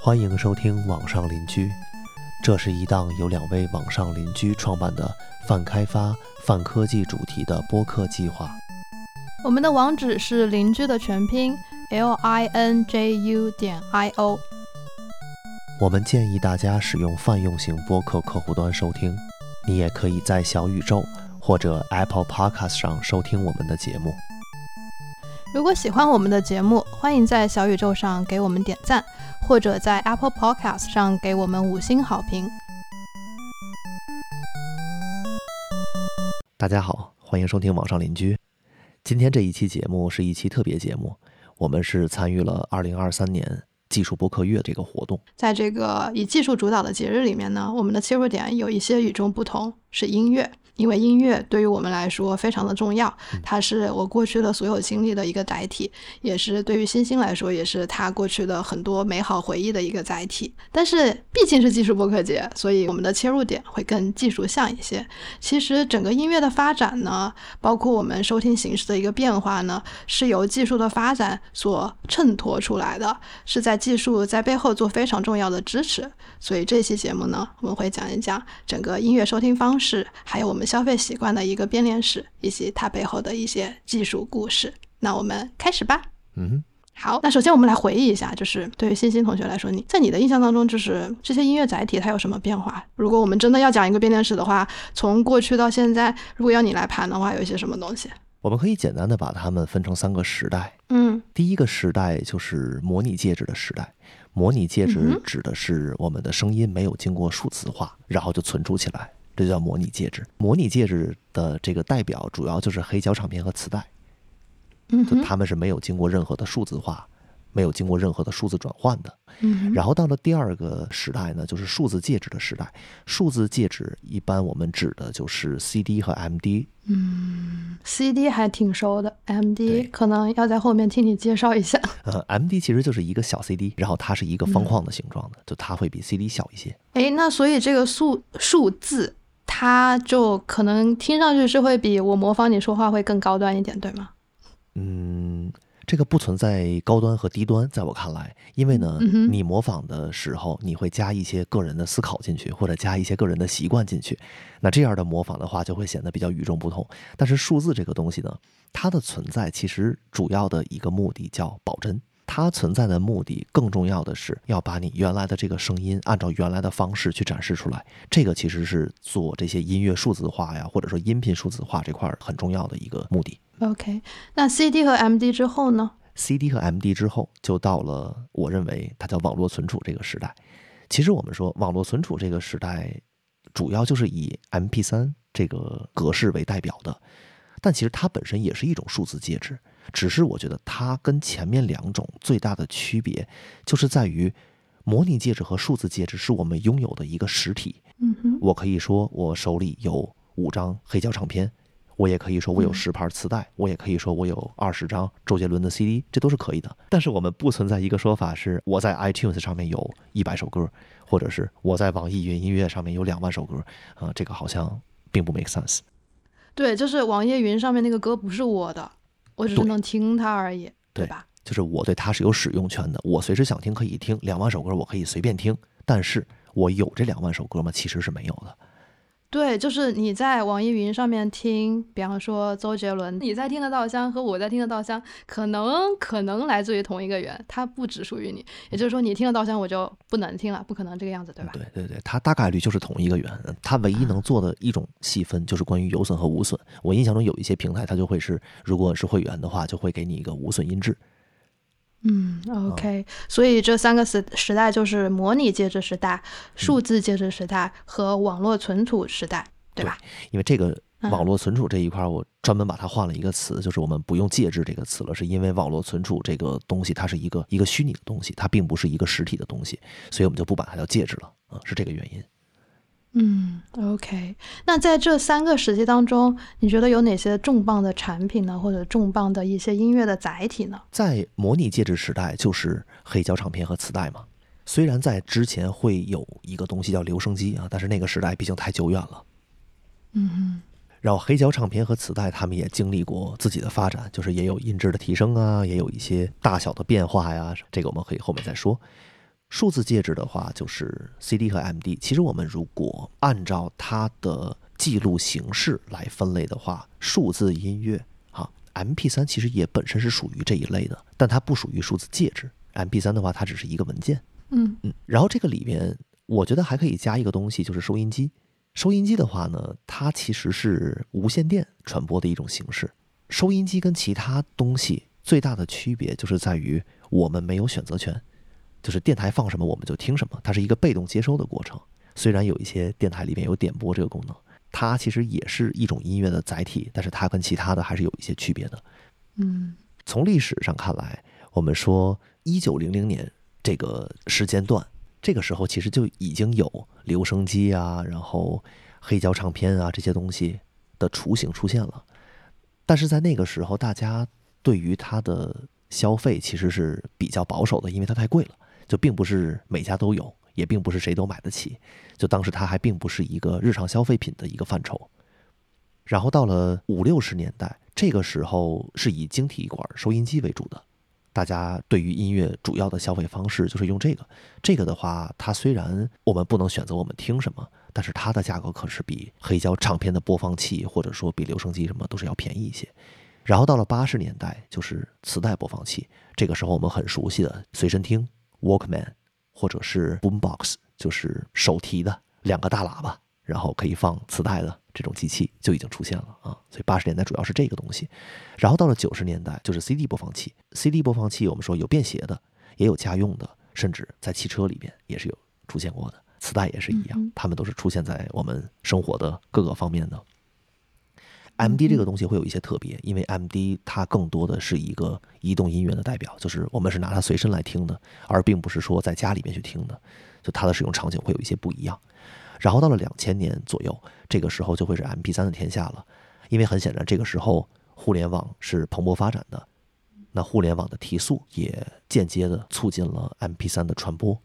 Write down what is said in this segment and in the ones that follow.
欢迎收听《网上邻居》，这是一档由两位网上邻居创办的泛开发、泛科技主题的播客计划。我们的网址是邻居的全拼 l i n j u 点 i o。我们建议大家使用泛用型播客客户端收听，你也可以在小宇宙或者 Apple Podcast 上收听我们的节目。如果喜欢我们的节目，欢迎在小宇宙上给我们点赞，或者在 Apple Podcast 上给我们五星好评。大家好，欢迎收听网上邻居。今天这一期节目是一期特别节目，我们是参与了2023年技术播客月这个活动。在这个以技术主导的节日里面呢，我们的切入点有一些与众不同，是音乐。因为音乐对于我们来说非常的重要，它是我过去的所有经历的一个载体，也是对于星星来说，也是他过去的很多美好回忆的一个载体。但是毕竟是技术播客节，所以我们的切入点会更技术向一些。其实整个音乐的发展呢，包括我们收听形式的一个变化呢，是由技术的发展所衬托出来的，是在技术在背后做非常重要的支持。所以这期节目呢，我们会讲一讲整个音乐收听方式，还有我们。消费习惯的一个变脸史，以及它背后的一些技术故事。那我们开始吧。嗯，好。那首先我们来回忆一下，就是对于欣欣同学来说，你在你的印象当中，就是这些音乐载体它有什么变化？如果我们真的要讲一个变脸史的话，从过去到现在，如果要你来盘的话，有一些什么东西？我们可以简单的把它们分成三个时代。嗯，第一个时代就是模拟介质的时代。模拟介质指的是我们的声音没有经过数字化，然后就存储起来。这叫模拟介质。模拟介质的这个代表主要就是黑胶唱片和磁带，嗯，就他们是没有经过任何的数字化，没有经过任何的数字转换的。嗯，然后到了第二个时代呢，就是数字介质的时代。数字介质一般我们指的就是 CD 和 MD。嗯，CD 还挺熟的，MD 可能要在后面听你介绍一下。呃，MD 其实就是一个小 CD，然后它是一个方框的形状的，就它会比 CD 小一些。哎，那所以这个数数字，它就可能听上去是会比我模仿你说话会更高端一点，对吗？嗯。这个不存在高端和低端，在我看来，因为呢，你模仿的时候，你会加一些个人的思考进去，或者加一些个人的习惯进去，那这样的模仿的话，就会显得比较与众不同。但是数字这个东西呢，它的存在其实主要的一个目的叫保真，它存在的目的更重要的是要把你原来的这个声音按照原来的方式去展示出来。这个其实是做这些音乐数字化呀，或者说音频数字化这块很重要的一个目的。OK，那 CD 和 MD 之后呢？CD 和 MD 之后就到了我认为它叫网络存储这个时代。其实我们说网络存储这个时代，主要就是以 MP3 这个格式为代表的，但其实它本身也是一种数字介质。只是我觉得它跟前面两种最大的区别，就是在于模拟介质和数字介质是我们拥有的一个实体。嗯哼，我可以说我手里有五张黑胶唱片。我也可以说我有十盘磁带，我也可以说我有二十张周杰伦的 CD，这都是可以的。但是我们不存在一个说法是我在 iTunes 上面有一百首歌，或者是我在网易云音乐上面有两万首歌啊，这个好像并不 make sense。对，就是网易云上面那个歌不是我的，我只是能听它而已，对吧？就是我对它是有使用权的，我随时想听可以听两万首歌，我可以随便听。但是我有这两万首歌吗？其实是没有的。对，就是你在网易云上面听，比方说周杰伦，你在听的稻香和我在听的稻香，可能可能来自于同一个源，它不只属于你。也就是说，你听的稻香我就不能听了，不可能这个样子，对吧？对对对，它大概率就是同一个源，它唯一能做的一种细分就是关于有损和无损。我印象中有一些平台，它就会是，如果是会员的话，就会给你一个无损音质。嗯，OK，所以这三个时时代就是模拟介质时代、数字介质时代和网络存储时代，对吧？因为这个网络存储这一块，我专门把它换了一个词，就是我们不用介质这个词了，是因为网络存储这个东西它是一个一个虚拟的东西，它并不是一个实体的东西，所以我们就不把它叫介质了，啊，是这个原因。嗯，OK。那在这三个时期当中，你觉得有哪些重磅的产品呢，或者重磅的一些音乐的载体呢？在模拟介质时代，就是黑胶唱片和磁带嘛。虽然在之前会有一个东西叫留声机啊，但是那个时代毕竟太久远了。嗯哼。然后黑胶唱片和磁带，他们也经历过自己的发展，就是也有音质的提升啊，也有一些大小的变化呀。这个我们可以后面再说。数字介质的话，就是 CD 和 MD。其实我们如果按照它的记录形式来分类的话，数字音乐啊，MP3 其实也本身是属于这一类的，但它不属于数字介质。MP3 的话，它只是一个文件。嗯嗯。然后这个里面，我觉得还可以加一个东西，就是收音机。收音机的话呢，它其实是无线电传播的一种形式。收音机跟其他东西最大的区别，就是在于我们没有选择权。就是电台放什么我们就听什么，它是一个被动接收的过程。虽然有一些电台里面有点播这个功能，它其实也是一种音乐的载体，但是它跟其他的还是有一些区别的。嗯，从历史上看来，我们说一九零零年这个时间段，这个时候其实就已经有留声机啊，然后黑胶唱片啊这些东西的雏形出现了。但是在那个时候，大家对于它的消费其实是比较保守的，因为它太贵了。就并不是每家都有，也并不是谁都买得起。就当时它还并不是一个日常消费品的一个范畴。然后到了五六十年代，这个时候是以晶体管收音机为主的，大家对于音乐主要的消费方式就是用这个。这个的话，它虽然我们不能选择我们听什么，但是它的价格可是比黑胶唱片的播放器或者说比留声机什么都是要便宜一些。然后到了八十年代，就是磁带播放器，这个时候我们很熟悉的随身听。Walkman，或者是 Boombox，就是手提的两个大喇叭，然后可以放磁带的这种机器就已经出现了啊。所以八十年代主要是这个东西，然后到了九十年代就是 CD 播放器。CD 播放器我们说有便携的，也有家用的，甚至在汽车里边也是有出现过的。磁带也是一样，它们都是出现在我们生活的各个方面的。M D 这个东西会有一些特别，因为 M D 它更多的是一个移动音源的代表，就是我们是拿它随身来听的，而并不是说在家里面去听的，就它的使用场景会有一些不一样。然后到了两千年左右，这个时候就会是 M P 三的天下了，因为很显然这个时候互联网是蓬勃发展的，那互联网的提速也间接的促进了 M P 三的传播。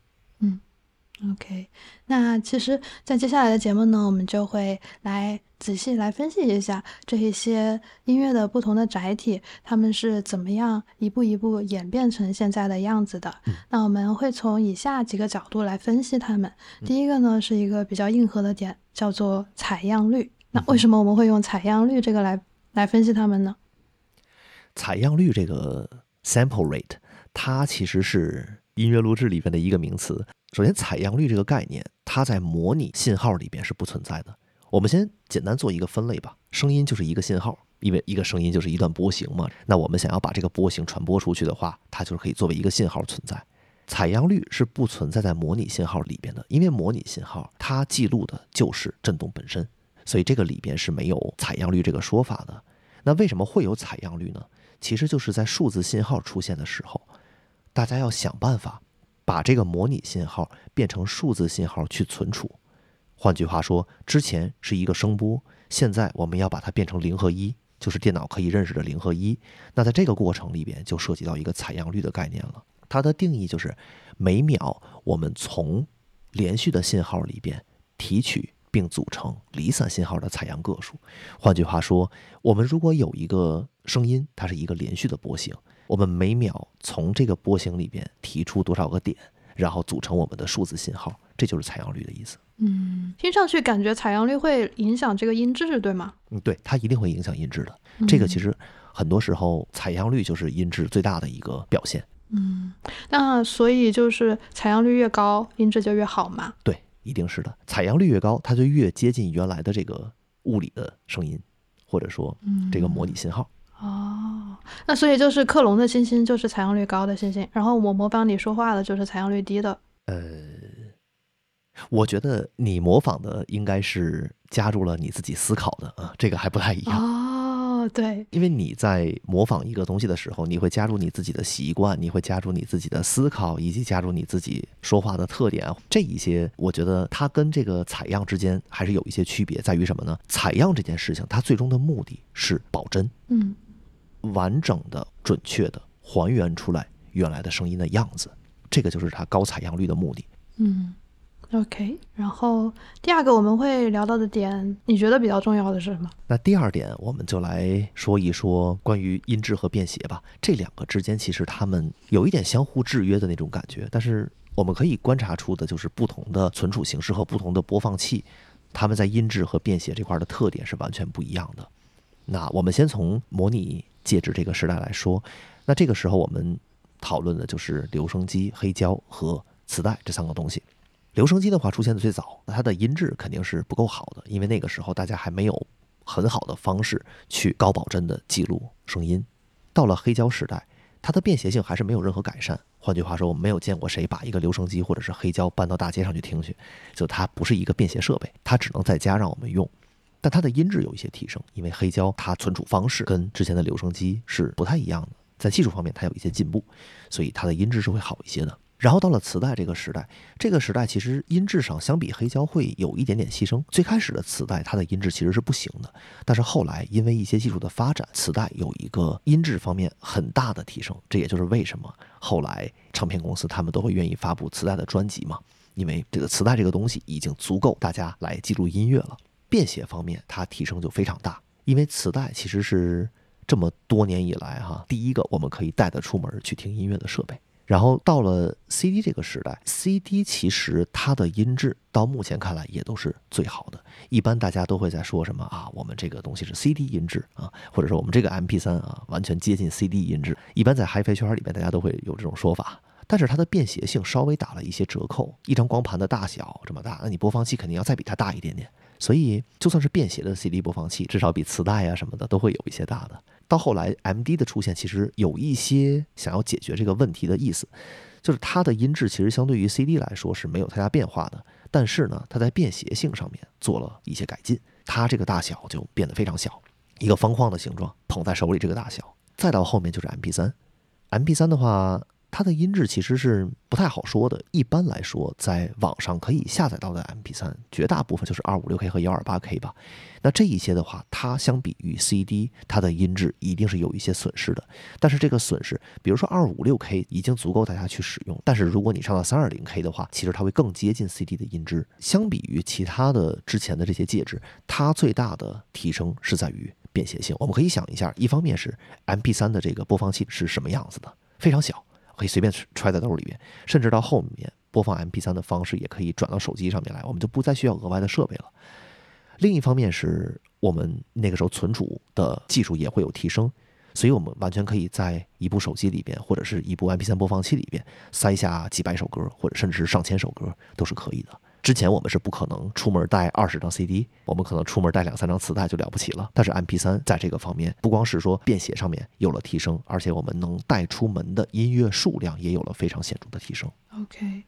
嗯。OK，那其实，在接下来的节目呢，我们就会来仔细来分析一下这一些音乐的不同的载体，他们是怎么样一步一步演变成现在的样子的。那我们会从以下几个角度来分析它们。第一个呢，是一个比较硬核的点，叫做采样率。那为什么我们会用采样率这个来来分析它们呢？采样率这个 sample rate，它其实是音乐录制里边的一个名词。首先，采样率这个概念，它在模拟信号里边是不存在的。我们先简单做一个分类吧。声音就是一个信号，因为一个声音就是一段波形嘛。那我们想要把这个波形传播出去的话，它就是可以作为一个信号存在。采样率是不存在在模拟信号里边的，因为模拟信号它记录的就是振动本身，所以这个里边是没有采样率这个说法的。那为什么会有采样率呢？其实就是在数字信号出现的时候，大家要想办法。把这个模拟信号变成数字信号去存储，换句话说，之前是一个声波，现在我们要把它变成零和一，就是电脑可以认识的零和一。那在这个过程里边，就涉及到一个采样率的概念了。它的定义就是每秒我们从连续的信号里边提取并组成离散信号的采样个数。换句话说，我们如果有一个声音，它是一个连续的波形。我们每秒从这个波形里边提出多少个点，然后组成我们的数字信号，这就是采样率的意思。嗯，听上去感觉采样率会影响这个音质，对吗？嗯，对，它一定会影响音质的。这个其实很多时候采样率就是音质最大的一个表现。嗯，那所以就是采样率越高，音质就越好嘛？对，一定是的。采样率越高，它就越接近原来的这个物理的声音，或者说这个模拟信号。哦，那所以就是克隆的星星就是采样率高的星星，然后我模仿你说话的就是采样率低的。呃，我觉得你模仿的应该是加入了你自己思考的啊，这个还不太一样。哦，哦，对，因为你在模仿一个东西的时候，你会加入你自己的习惯，你会加入你自己的思考，以及加入你自己说话的特点。这一些，我觉得它跟这个采样之间还是有一些区别，在于什么呢？采样这件事情，它最终的目的是保真，嗯，完整的、准确的还原出来原来的声音的样子，这个就是它高采样率的目的。嗯。OK，然后第二个我们会聊到的点，你觉得比较重要的是什么？那第二点，我们就来说一说关于音质和便携吧。这两个之间其实它们有一点相互制约的那种感觉，但是我们可以观察出的就是不同的存储形式和不同的播放器，它们在音质和便携这块的特点是完全不一样的。那我们先从模拟介质这个时代来说，那这个时候我们讨论的就是留声机、黑胶和磁带这三个东西。留声机的话出现的最早，那它的音质肯定是不够好的，因为那个时候大家还没有很好的方式去高保真的记录声音。到了黑胶时代，它的便携性还是没有任何改善。换句话说，我们没有见过谁把一个留声机或者是黑胶搬到大街上去听去，就它不是一个便携设备，它只能在家让我们用。但它的音质有一些提升，因为黑胶它存储方式跟之前的留声机是不太一样的，在技术方面它有一些进步，所以它的音质是会好一些的。然后到了磁带这个时代，这个时代其实音质上相比黑胶会有一点点牺牲。最开始的磁带它的音质其实是不行的，但是后来因为一些技术的发展，磁带有一个音质方面很大的提升。这也就是为什么后来唱片公司他们都会愿意发布磁带的专辑嘛，因为这个磁带这个东西已经足够大家来记录音乐了。便携方面它提升就非常大，因为磁带其实是这么多年以来哈第一个我们可以带得出门去听音乐的设备。然后到了 CD 这个时代，CD 其实它的音质到目前看来也都是最好的。一般大家都会在说什么啊，我们这个东西是 CD 音质啊，或者说我们这个 MP3 啊，完全接近 CD 音质。一般在 HiFi 圈里面，大家都会有这种说法。但是它的便携性稍微打了一些折扣，一张光盘的大小这么大，那你播放器肯定要再比它大一点点。所以就算是便携的 CD 播放器，至少比磁带啊什么的都会有一些大的。到后来，MD 的出现其实有一些想要解决这个问题的意思，就是它的音质其实相对于 CD 来说是没有太大变化的，但是呢，它在便携性上面做了一些改进，它这个大小就变得非常小，一个方框的形状，捧在手里这个大小。再到后面就是 MP3，MP3 的话。它的音质其实是不太好说的。一般来说，在网上可以下载到的 MP3，绝大部分就是二五六 K 和幺二八 K 吧。那这一些的话，它相比于 CD，它的音质一定是有一些损失的。但是这个损失，比如说二五六 K 已经足够大家去使用，但是如果你上到三二零 K 的话，其实它会更接近 CD 的音质。相比于其他的之前的这些介质，它最大的提升是在于便携性。我们可以想一下，一方面是 MP3 的这个播放器是什么样子的，非常小。可以随便揣在兜里边，甚至到后面播放 MP3 的方式也可以转到手机上面来，我们就不再需要额外的设备了。另一方面是我们那个时候存储的技术也会有提升，所以我们完全可以在一部手机里边或者是一部 MP3 播放器里边塞下几百首歌，或者甚至是上千首歌都是可以的。之前我们是不可能出门带二十张 CD，我们可能出门带两三张磁带就了不起了。但是 MP3 在这个方面，不光是说便携上面有了提升，而且我们能带出门的音乐数量也有了非常显著的提升。OK，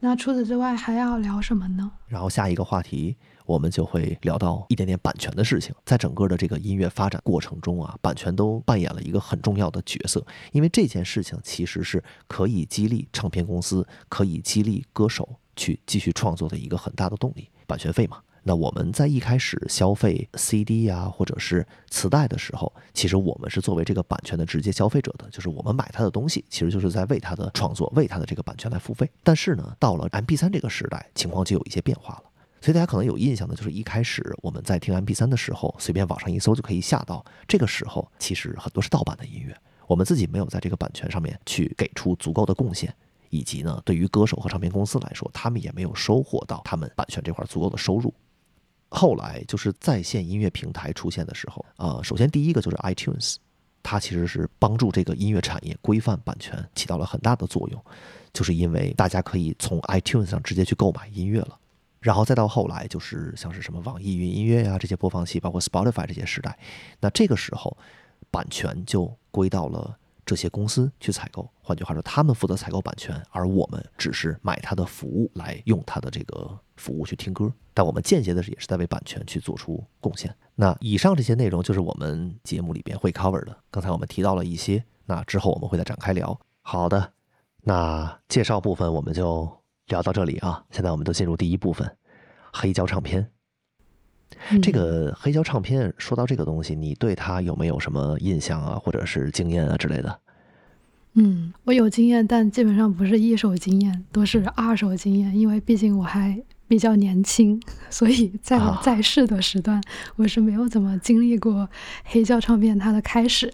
那除此之外还要聊什么呢？然后下一个话题，我们就会聊到一点点版权的事情。在整个的这个音乐发展过程中啊，版权都扮演了一个很重要的角色，因为这件事情其实是可以激励唱片公司，可以激励歌手。去继续创作的一个很大的动力，版权费嘛。那我们在一开始消费 CD 呀，或者是磁带的时候，其实我们是作为这个版权的直接消费者的，就是我们买他的东西，其实就是在为他的创作、为他的这个版权来付费。但是呢，到了 MP3 这个时代，情况就有一些变化了。所以大家可能有印象的，就是一开始我们在听 MP3 的时候，随便网上一搜就可以下到。这个时候，其实很多是盗版的音乐，我们自己没有在这个版权上面去给出足够的贡献。以及呢，对于歌手和唱片公司来说，他们也没有收获到他们版权这块足够的收入。后来就是在线音乐平台出现的时候，呃，首先第一个就是 iTunes，它其实是帮助这个音乐产业规范版权起到了很大的作用，就是因为大家可以从 iTunes 上直接去购买音乐了。然后再到后来就是像是什么网易云音乐呀这些播放器，包括 Spotify 这些时代，那这个时候版权就归到了。这些公司去采购，换句话说，他们负责采购版权，而我们只是买它的服务来用它的这个服务去听歌。但我们间接的是也是在为版权去做出贡献。那以上这些内容就是我们节目里边会 cover 的。刚才我们提到了一些，那之后我们会再展开聊。好的，那介绍部分我们就聊到这里啊。现在我们都进入第一部分，黑胶唱片。这个黑胶唱片，说到这个东西，你对它有没有什么印象啊，或者是经验啊之类的？嗯，我有经验，但基本上不是一手经验，都是二手经验。因为毕竟我还比较年轻，所以在我在世的时段，我是没有怎么经历过黑胶唱片它的开始。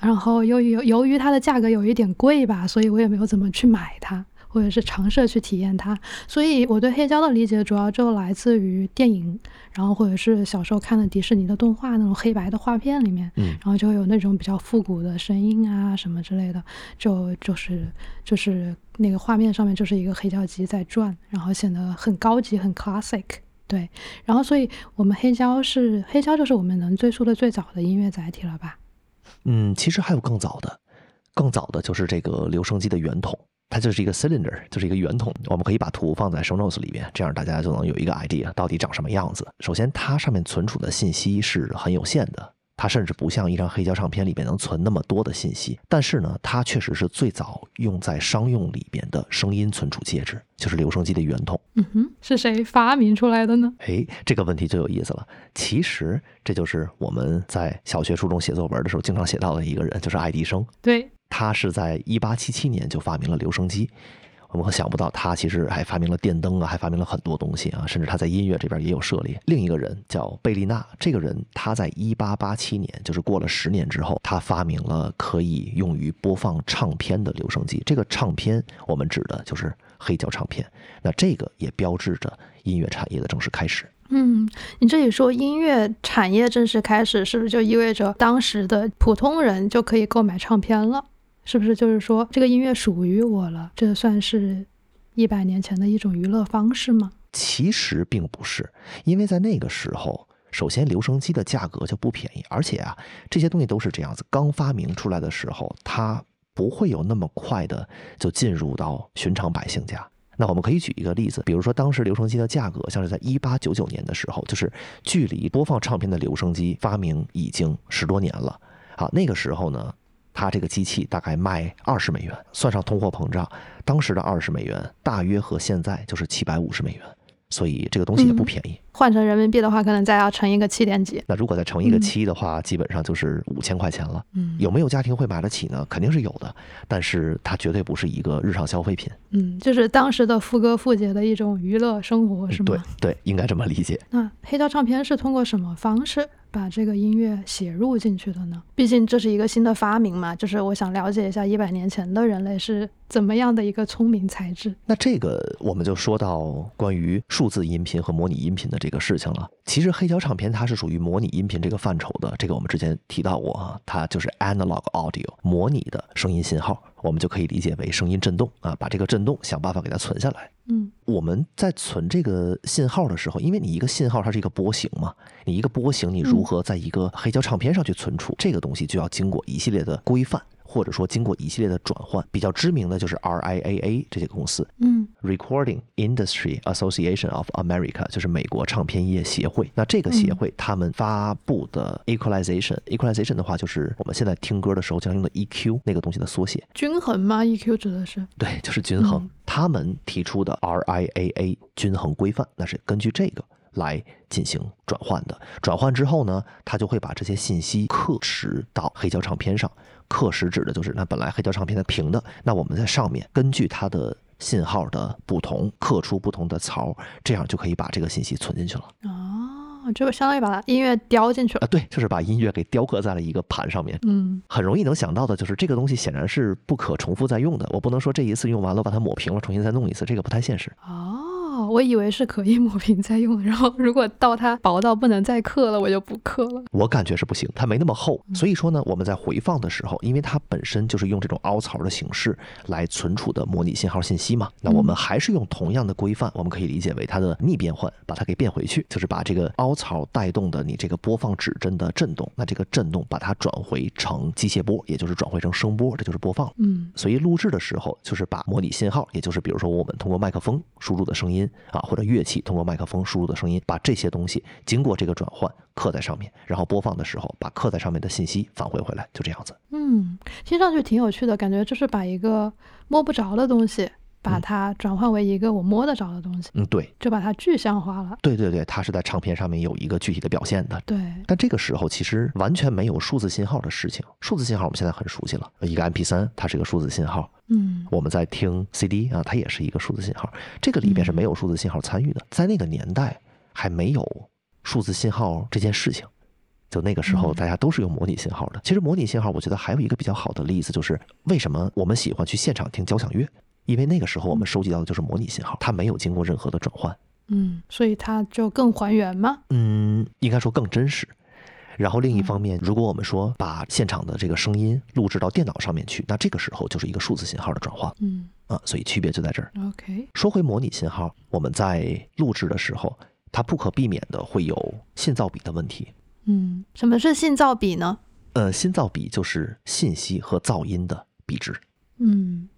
然后由于由于它的价格有一点贵吧，所以我也没有怎么去买它。或者是尝试去体验它，所以我对黑胶的理解主要就来自于电影，然后或者是小时候看的迪士尼的动画那种黑白的画片里面，嗯，然后就会有那种比较复古的声音啊什么之类的，就就是就是那个画面上面就是一个黑胶机在转，然后显得很高级很 classic，对，然后所以我们黑胶是黑胶就是我们能追溯的最早的音乐载体了吧？嗯，其实还有更早的，更早的就是这个留声机的圆筒。它就是一个 cylinder，就是一个圆筒。我们可以把图放在 show notes 里边，这样大家就能有一个 idea 到底长什么样子。首先，它上面存储的信息是很有限的，它甚至不像一张黑胶唱片里面能存那么多的信息。但是呢，它确实是最早用在商用里边的声音存储介质，就是留声机的圆筒。嗯哼，是谁发明出来的呢？哎，这个问题就有意思了。其实这就是我们在小学、初中写作文的时候经常写到的一个人，就是爱迪生。对。他是在一八七七年就发明了留声机，我们可想不到他其实还发明了电灯啊，还发明了很多东西啊，甚至他在音乐这边也有涉猎。另一个人叫贝利纳，这个人他在一八八七年，就是过了十年之后，他发明了可以用于播放唱片的留声机。这个唱片我们指的就是黑胶唱片，那这个也标志着音乐产业的正式开始。嗯，你这里说音乐产业正式开始，是不是就意味着当时的普通人就可以购买唱片了？是不是就是说这个音乐属于我了？这算是一百年前的一种娱乐方式吗？其实并不是，因为在那个时候，首先留声机的价格就不便宜，而且啊，这些东西都是这样子，刚发明出来的时候，它不会有那么快的就进入到寻常百姓家。那我们可以举一个例子，比如说当时留声机的价格，像是在一八九九年的时候，就是距离播放唱片的留声机发明已经十多年了。好，那个时候呢。它这个机器大概卖二十美元，算上通货膨胀，当时的二十美元大约和现在就是七百五十美元，所以这个东西也不便宜。换成人民币的话，可能再要乘一个七点几。那如果再乘一个七的话，基本上就是五千块钱了。嗯，有没有家庭会买得起呢？肯定是有的，但是它绝对不是一个日常消费品。嗯，就是当时的富哥富姐的一种娱乐生活，是吗？对对，应该这么理解。那黑胶唱片是通过什么方式？把这个音乐写入进去的呢？毕竟这是一个新的发明嘛，就是我想了解一下一百年前的人类是怎么样的一个聪明才智。那这个我们就说到关于数字音频和模拟音频的这个事情了。其实黑胶唱片它是属于模拟音频这个范畴的，这个我们之前提到过啊，它就是 analog audio，模拟的声音信号，我们就可以理解为声音震动啊，把这个震动想办法给它存下来。嗯，我们在存这个信号的时候，因为你一个信号它是一个波形嘛，你一个波形你如何在一个黑胶唱片上去存储这个东西，就要经过一系列的规范。或者说，经过一系列的转换，比较知名的就是 RIAA 这些公司，嗯，Recording Industry Association of America 就是美国唱片业协会。那这个协会他们发布的 Equalization，Equalization 的话就是我们现在听歌的时候经常用的 EQ 那个东西的缩写。均衡吗？EQ 指的是？对，就是均衡。他们提出的 RIAA 均衡规范，那是根据这个来进行转换的。转换之后呢，他就会把这些信息刻蚀到黑胶唱片上。刻蚀指的就是那本来黑胶唱片的平的，那我们在上面根据它的信号的不同刻出不同的槽，这样就可以把这个信息存进去了。哦，就相当于把音乐雕进去了啊？对，就是把音乐给雕刻在了一个盘上面。嗯，很容易能想到的就是这个东西显然是不可重复再用的，我不能说这一次用完了把它抹平了重新再弄一次，这个不太现实。哦。哦，我以为是可以 抹平再用，然后如果到它薄到不能再刻了，我就不刻了。我感觉是不行，它没那么厚，所以说呢，我们在回放的时候，因为它本身就是用这种凹槽的形式来存储的模拟信号信息嘛，那我们还是用同样的规范，我们可以理解为它的逆变换，把它给变回去，就是把这个凹槽带动的你这个播放指针的震动，那这个震动把它转回成机械波，也就是转回成声波，这就是播放。嗯，所以录制的时候就是把模拟信号，也就是比如说我们通过麦克风输入的声音。啊，或者乐器通过麦克风输入的声音，把这些东西经过这个转换刻在上面，然后播放的时候把刻在上面的信息返回回来，就这样子。嗯，听上去挺有趣的，感觉就是把一个摸不着的东西。把它转换为一个我摸得着的东西，嗯，对，就把它具象化了。对对对，它是在唱片上面有一个具体的表现的。对，但这个时候其实完全没有数字信号的事情。数字信号我们现在很熟悉了，一个 MP 三它是一个数字信号，嗯，我们在听 CD 啊，它也是一个数字信号。这个里边是没有数字信号参与的，在那个年代还没有数字信号这件事情，就那个时候大家都是用模拟信号的。其实模拟信号，我觉得还有一个比较好的例子，就是为什么我们喜欢去现场听交响乐。因为那个时候我们收集到的就是模拟信号，它没有经过任何的转换，嗯，所以它就更还原吗？嗯，应该说更真实。然后另一方面，如果我们说把现场的这个声音录制到电脑上面去，那这个时候就是一个数字信号的转换，嗯，啊，所以区别就在这儿。OK，说回模拟信号，我们在录制的时候，它不可避免的会有信噪比的问题。嗯，什么是信噪比呢？呃，信噪比就是信息和噪音的比值。嗯。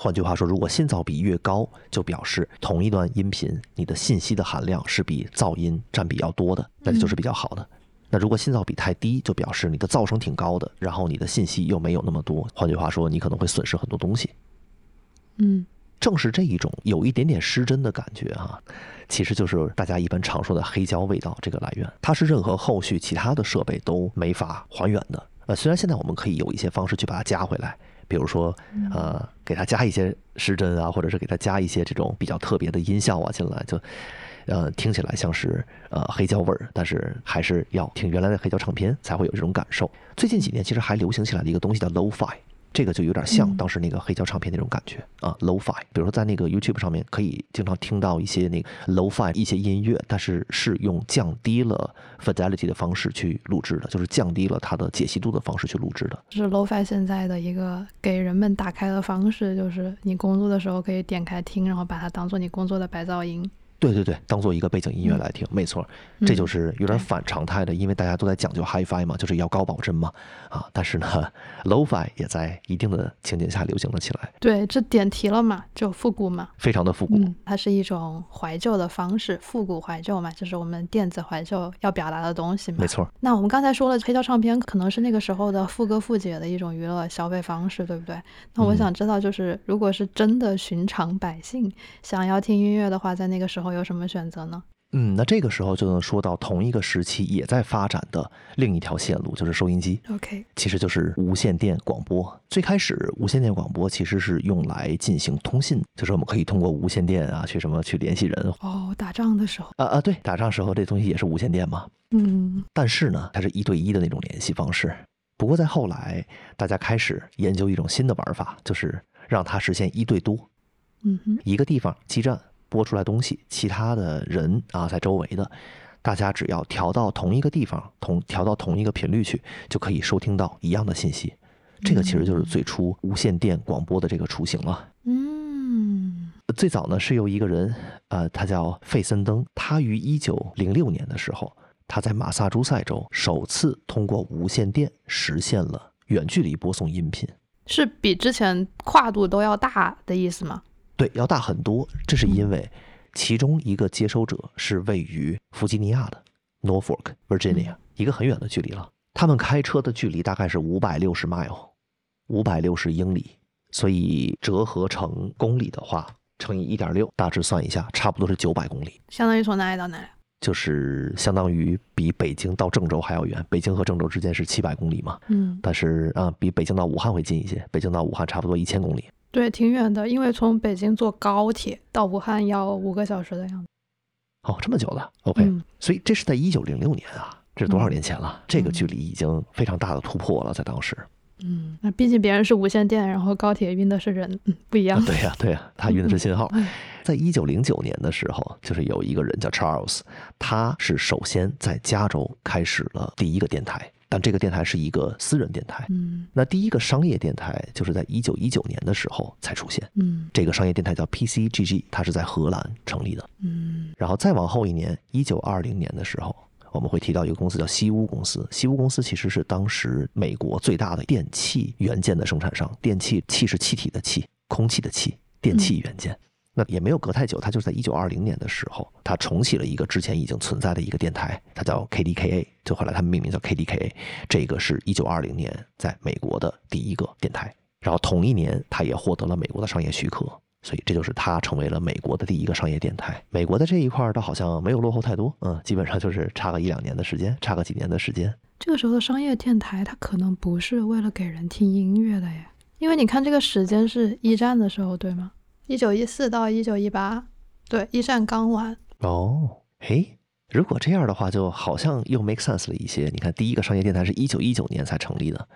换句话说，如果信噪比越高，就表示同一段音频你的信息的含量是比噪音占比要多的，那就是比较好的。那如果信噪比太低，就表示你的噪声挺高的，然后你的信息又没有那么多。换句话说，你可能会损失很多东西。嗯，正是这一种有一点点失真的感觉哈，其实就是大家一般常说的黑胶味道这个来源，它是任何后续其他的设备都没法还原的。呃，虽然现在我们可以有一些方式去把它加回来。比如说，呃，给它加一些失真啊，或者是给它加一些这种比较特别的音效啊进来，就，呃，听起来像是呃黑胶味儿，但是还是要听原来的黑胶唱片才会有这种感受。最近几年其实还流行起来的一个东西叫 Lo-Fi。这个就有点像当时那个黑胶唱片那种感觉啊，Lo-Fi。比如说在那个 YouTube 上面，可以经常听到一些那个 Lo-Fi 一些音乐，但是是用降低了 fidelity 的方式去录制的，就是降低了它的解析度的方式去录制的。是 Lo-Fi 现在的一个给人们打开的方式，就是你工作的时候可以点开听，然后把它当做你工作的白噪音。对对对，当做一个背景音乐来听，没错，这就是有点反常态的，因为大家都在讲究 HiFi 嘛，就是要高保真嘛，啊，但是呢，LoFi 也在一定的情景下流行了起来。对，这点题了嘛，就复古嘛，非常的复古。它是一种怀旧的方式，复古怀旧嘛，就是我们电子怀旧要表达的东西嘛。没错。那我们刚才说了，黑胶唱片可能是那个时候的副歌副解的一种娱乐消费方式，对不对？那我想知道，就是如果是真的寻常百姓想要听音乐的话，在那个时候有什么选择呢？嗯，那这个时候就能说到同一个时期也在发展的另一条线路，就是收音机。OK，其实就是无线电广播。最开始，无线电广播其实是用来进行通信，就是我们可以通过无线电啊去什么去联系人。哦，打仗的时候啊啊，对，打仗时候这东西也是无线电嘛。嗯，但是呢，它是一对一的那种联系方式。不过在后来，大家开始研究一种新的玩法，就是让它实现一对多。嗯哼，一个地方基站。播出来东西，其他的人啊，在周围的，大家只要调到同一个地方，同调到同一个频率去，就可以收听到一样的信息。这个其实就是最初无线电广播的这个雏形了。嗯，最早呢是由一个人，呃，他叫费森登，他于一九零六年的时候，他在马萨诸塞州首次通过无线电实现了远距离播送音频，是比之前跨度都要大的意思吗？对，要大很多。这是因为其中一个接收者是位于弗吉尼亚的 Norfolk, Virginia，一个很远的距离了。他们开车的距离大概是五百六十 mile，五百六十英里。所以折合成公里的话，乘以一点六，大致算一下，差不多是九百公里。相当于从哪里到哪里？就是相当于比北京到郑州还要远。北京和郑州之间是七百公里嘛？嗯。但是啊，比北京到武汉会近一些。北京到武汉差不多一千公里。对，挺远的，因为从北京坐高铁到武汉要五个小时的样子。哦，这么久了，OK。所以这是在一九零六年啊，这是多少年前了？这个距离已经非常大的突破了，在当时。嗯，那毕竟别人是无线电，然后高铁运的是人，不一样。对呀，对呀，他运的是信号。在一九零九年的时候，就是有一个人叫 Charles，他是首先在加州开始了第一个电台。但这个电台是一个私人电台，嗯，那第一个商业电台就是在一九一九年的时候才出现，嗯，这个商业电台叫 PCGG，它是在荷兰成立的，嗯，然后再往后一年，一九二零年的时候，我们会提到一个公司叫西屋公司，西屋公司其实是当时美国最大的电器元件的生产商，电器气是气体的气，空气的气，电器元件。那也没有隔太久，他就是在一九二零年的时候，他重启了一个之前已经存在的一个电台，它叫 KDKA，就后来他们命名叫 KDKA。这个是一九二零年在美国的第一个电台，然后同一年他也获得了美国的商业许可，所以这就是他成为了美国的第一个商业电台。美国的这一块倒好像没有落后太多，嗯，基本上就是差个一两年的时间，差个几年的时间。这个时候的商业电台，它可能不是为了给人听音乐的耶，因为你看这个时间是一战的时候，对吗？一九一四到一九一八，对，一战刚完。哦，嘿，如果这样的话，就好像又 make sense 了一些。你看，第一个商业电台是一九一九年才成立的。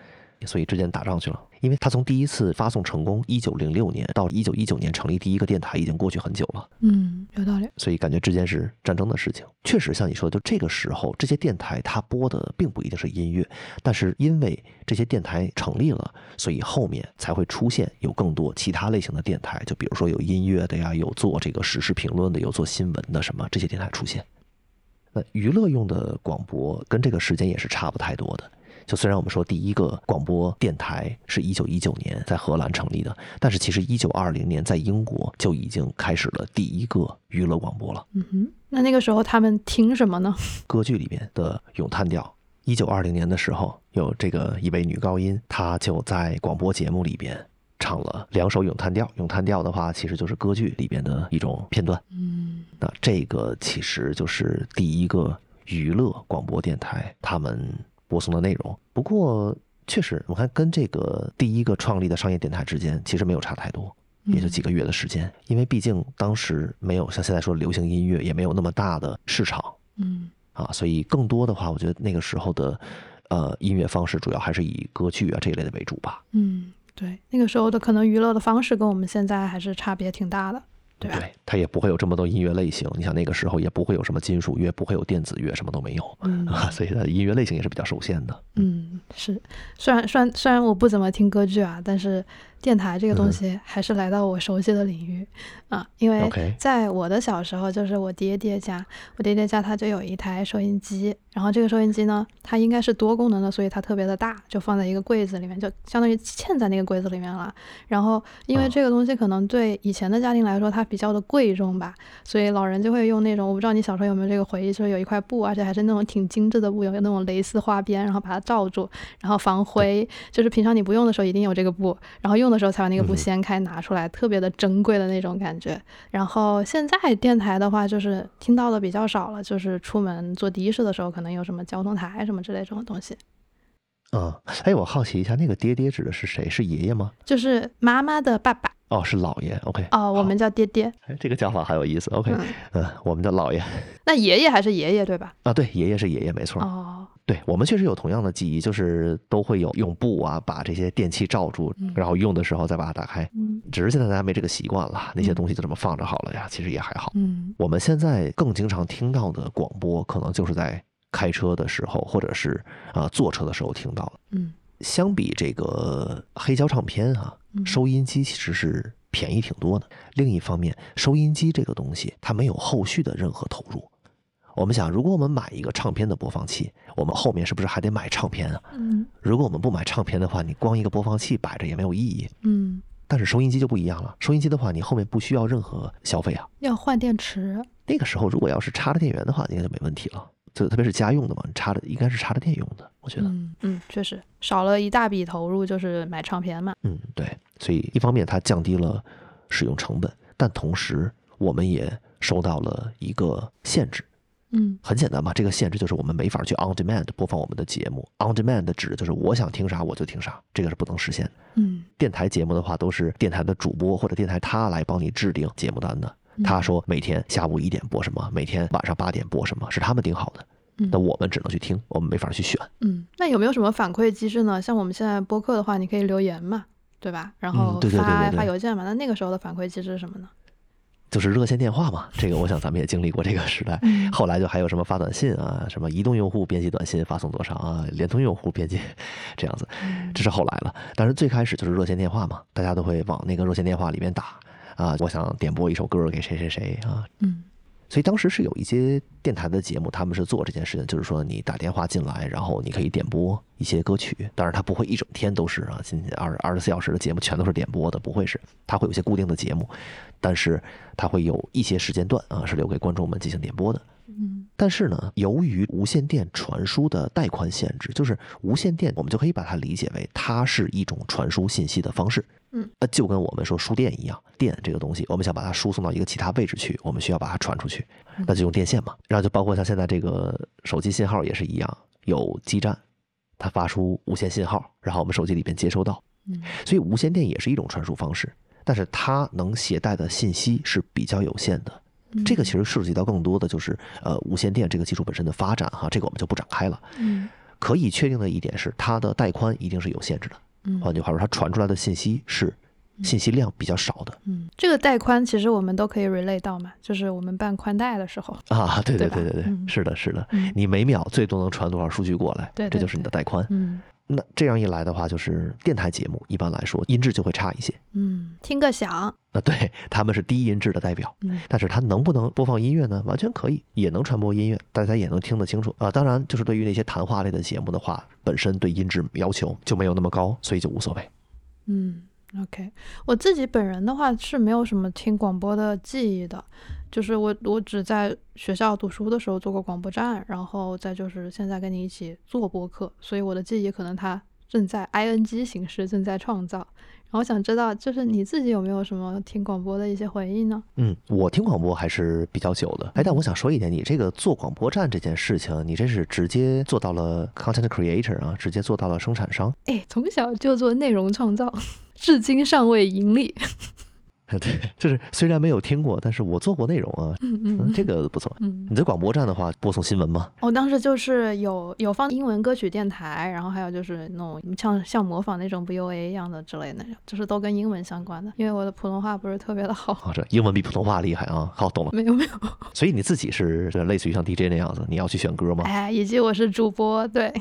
所以之间打仗去了，因为他从第一次发送成功，一九零六年到一九一九年成立第一个电台，已经过去很久了。嗯，有道理。所以感觉之间是战争的事情。确实像你说的，就这个时候，这些电台它播的并不一定是音乐，但是因为这些电台成立了，所以后面才会出现有更多其他类型的电台，就比如说有音乐的呀，有做这个时事评论的，有做新闻的什么这些电台出现。那娱乐用的广播跟这个时间也是差不太多的。就虽然我们说第一个广播电台是一九一九年在荷兰成立的，但是其实一九二零年在英国就已经开始了第一个娱乐广播了。嗯哼，那那个时候他们听什么呢？歌剧里面的咏叹调。一九二零年的时候，有这个一位女高音，她就在广播节目里边唱了两首咏叹调。咏叹调的话，其实就是歌剧里边的一种片段。嗯，那这个其实就是第一个娱乐广播电台，他们。播送的内容，不过确实，我看跟这个第一个创立的商业电台之间其实没有差太多，也就几个月的时间。因为毕竟当时没有像现在说流行音乐，也没有那么大的市场，嗯，啊，所以更多的话，我觉得那个时候的呃音乐方式主要还是以歌剧啊这一类的为主吧。嗯，对，那个时候的可能娱乐的方式跟我们现在还是差别挺大的。对，它也不会有这么多音乐类型。你想那个时候也不会有什么金属乐，不会有电子乐，什么都没有啊，所以它的音乐类型也是比较受限的。嗯，是，虽然虽然虽然我不怎么听歌剧啊，但是。电台这个东西还是来到我熟悉的领域啊，因为在我的小时候，就是我爹爹家，我爹爹家他就有一台收音机，然后这个收音机呢，它应该是多功能的，所以它特别的大，就放在一个柜子里面，就相当于嵌在那个柜子里面了。然后因为这个东西可能对以前的家庭来说它比较的贵重吧，所以老人就会用那种，我不知道你小时候有没有这个回忆，就是有一块布，而且还是那种挺精致的布，有那种蕾丝花边，然后把它罩住，然后防灰，就是平常你不用的时候一定有这个布，然后用。的时候才把那个布掀开拿出来，特别的珍贵的那种感觉。然后现在电台的话，就是听到的比较少了，就是出门坐的士的时候，可能有什么交通台什么之类这种东西。嗯，哎，我好奇一下，那个爹爹指的是谁？是爷爷吗？就是妈妈的爸爸。哦，是老爷。OK。哦，我们叫爹爹。哎，这个叫法很有意思。OK。嗯，我们叫老爷。那爷爷还是爷爷对吧？啊，对，爷爷是爷爷，没错。哦。对我们确实有同样的记忆，就是都会有用布啊把这些电器罩住，然后用的时候再把它打开。嗯，只是现在大家没这个习惯了，那些东西就这么放着好了呀，其实也还好。嗯，我们现在更经常听到的广播，可能就是在开车的时候，或者是啊坐车的时候听到的。嗯，相比这个黑胶唱片啊，收音机其实是便宜挺多的。另一方面，收音机这个东西它没有后续的任何投入。我们想，如果我们买一个唱片的播放器，我们后面是不是还得买唱片啊？嗯，如果我们不买唱片的话，你光一个播放器摆着也没有意义。嗯，但是收音机就不一样了，收音机的话，你后面不需要任何消费啊。要换电池。那个时候，如果要是插着电源的话，应该就没问题了。就特别是家用的嘛，插着应该是插着电用的，我觉得。嗯嗯，确实少了一大笔投入，就是买唱片嘛。嗯，对。所以一方面它降低了使用成本，但同时我们也受到了一个限制。嗯，很简单嘛，这个限制就是我们没法去 on demand 播放我们的节目。on demand 指的就是我想听啥我就听啥，这个是不能实现。嗯，电台节目的话，都是电台的主播或者电台他来帮你制定节目单的。他说每天下午一点播什么，每天晚上八点播什么，是他们定好的。那我们只能去听，我们没法去选。嗯，那有没有什么反馈机制呢？像我们现在播客的话，你可以留言嘛，对吧？然后发发邮件嘛。那那个时候的反馈机制是什么呢？就是热线电话嘛，这个我想咱们也经历过这个时代。后来就还有什么发短信啊，什么移动用户编辑短信发送多少啊，联通用户编辑 这样子，这是后来了。但是最开始就是热线电话嘛，大家都会往那个热线电话里面打啊，我想点播一首歌给谁谁谁啊。嗯，所以当时是有一些电台的节目，他们是做这件事情，就是说你打电话进来，然后你可以点播一些歌曲。但是，它不会一整天都是啊，今天二二十四小时的节目全都是点播的，不会是。它会有些固定的节目，但是它会有一些时间段啊，是留给观众们进行点播的。嗯。但是呢，由于无线电传输的带宽限制，就是无线电，我们就可以把它理解为它是一种传输信息的方式。嗯，呃，就跟我们说输电一样，电这个东西，我们想把它输送到一个其他位置去，我们需要把它传出去，那就用电线嘛。然后就包括像现在这个手机信号也是一样，有基站，它发出无线信号，然后我们手机里边接收到。嗯，所以无线电也是一种传输方式，但是它能携带的信息是比较有限的。这个其实涉及到更多的就是呃无线电这个技术本身的发展哈，这个我们就不展开了。嗯，可以确定的一点是，它的带宽一定是有限制的。换句话说，它传出来的信息是信息量比较少的。嗯，这个带宽其实我们都可以 relay 到嘛，就是我们办宽带的时候。啊，对对对对对，是的，是的，你每秒最多能传多少数据过来？对，这就是你的带宽。嗯，那这样一来的话，就是电台节目一般来说音质就会差一些。嗯，听个响。那，对，他们是低音质的代表。嗯，但是它能不能播放音乐呢？完全可以，也能传播音乐，大家也能听得清楚啊。当然，就是对于那些谈话类的节目的话，本身对音质要求就没有那么高，所以就无所谓。嗯，OK，我自己本人的话是没有什么听广播的记忆的，就是我我只在学校读书的时候做过广播站，然后再就是现在跟你一起做播客，所以我的记忆可能它正在 ing 形式正在创造。然后想知道，就是你自己有没有什么听广播的一些回忆呢？嗯，我听广播还是比较久的。哎，但我想说一点，你这个做广播站这件事情，你这是直接做到了 content creator 啊，直接做到了生产商。哎，从小就做内容创造，至今尚未盈利。对，就是虽然没有听过，但是我做过内容啊，嗯嗯，这个不错。嗯，你在广播站的话，播送新闻吗？我当时就是有有放英文歌曲电台，然后还有就是那种像像模仿那种 VOA 一样的之类的，就是都跟英文相关的。因为我的普通话不是特别的好。哦，这英文比普通话厉害啊！好，懂了。没有没有。所以你自己是类似于像 DJ 那样子，你要去选歌吗？哎，以及我是主播，对。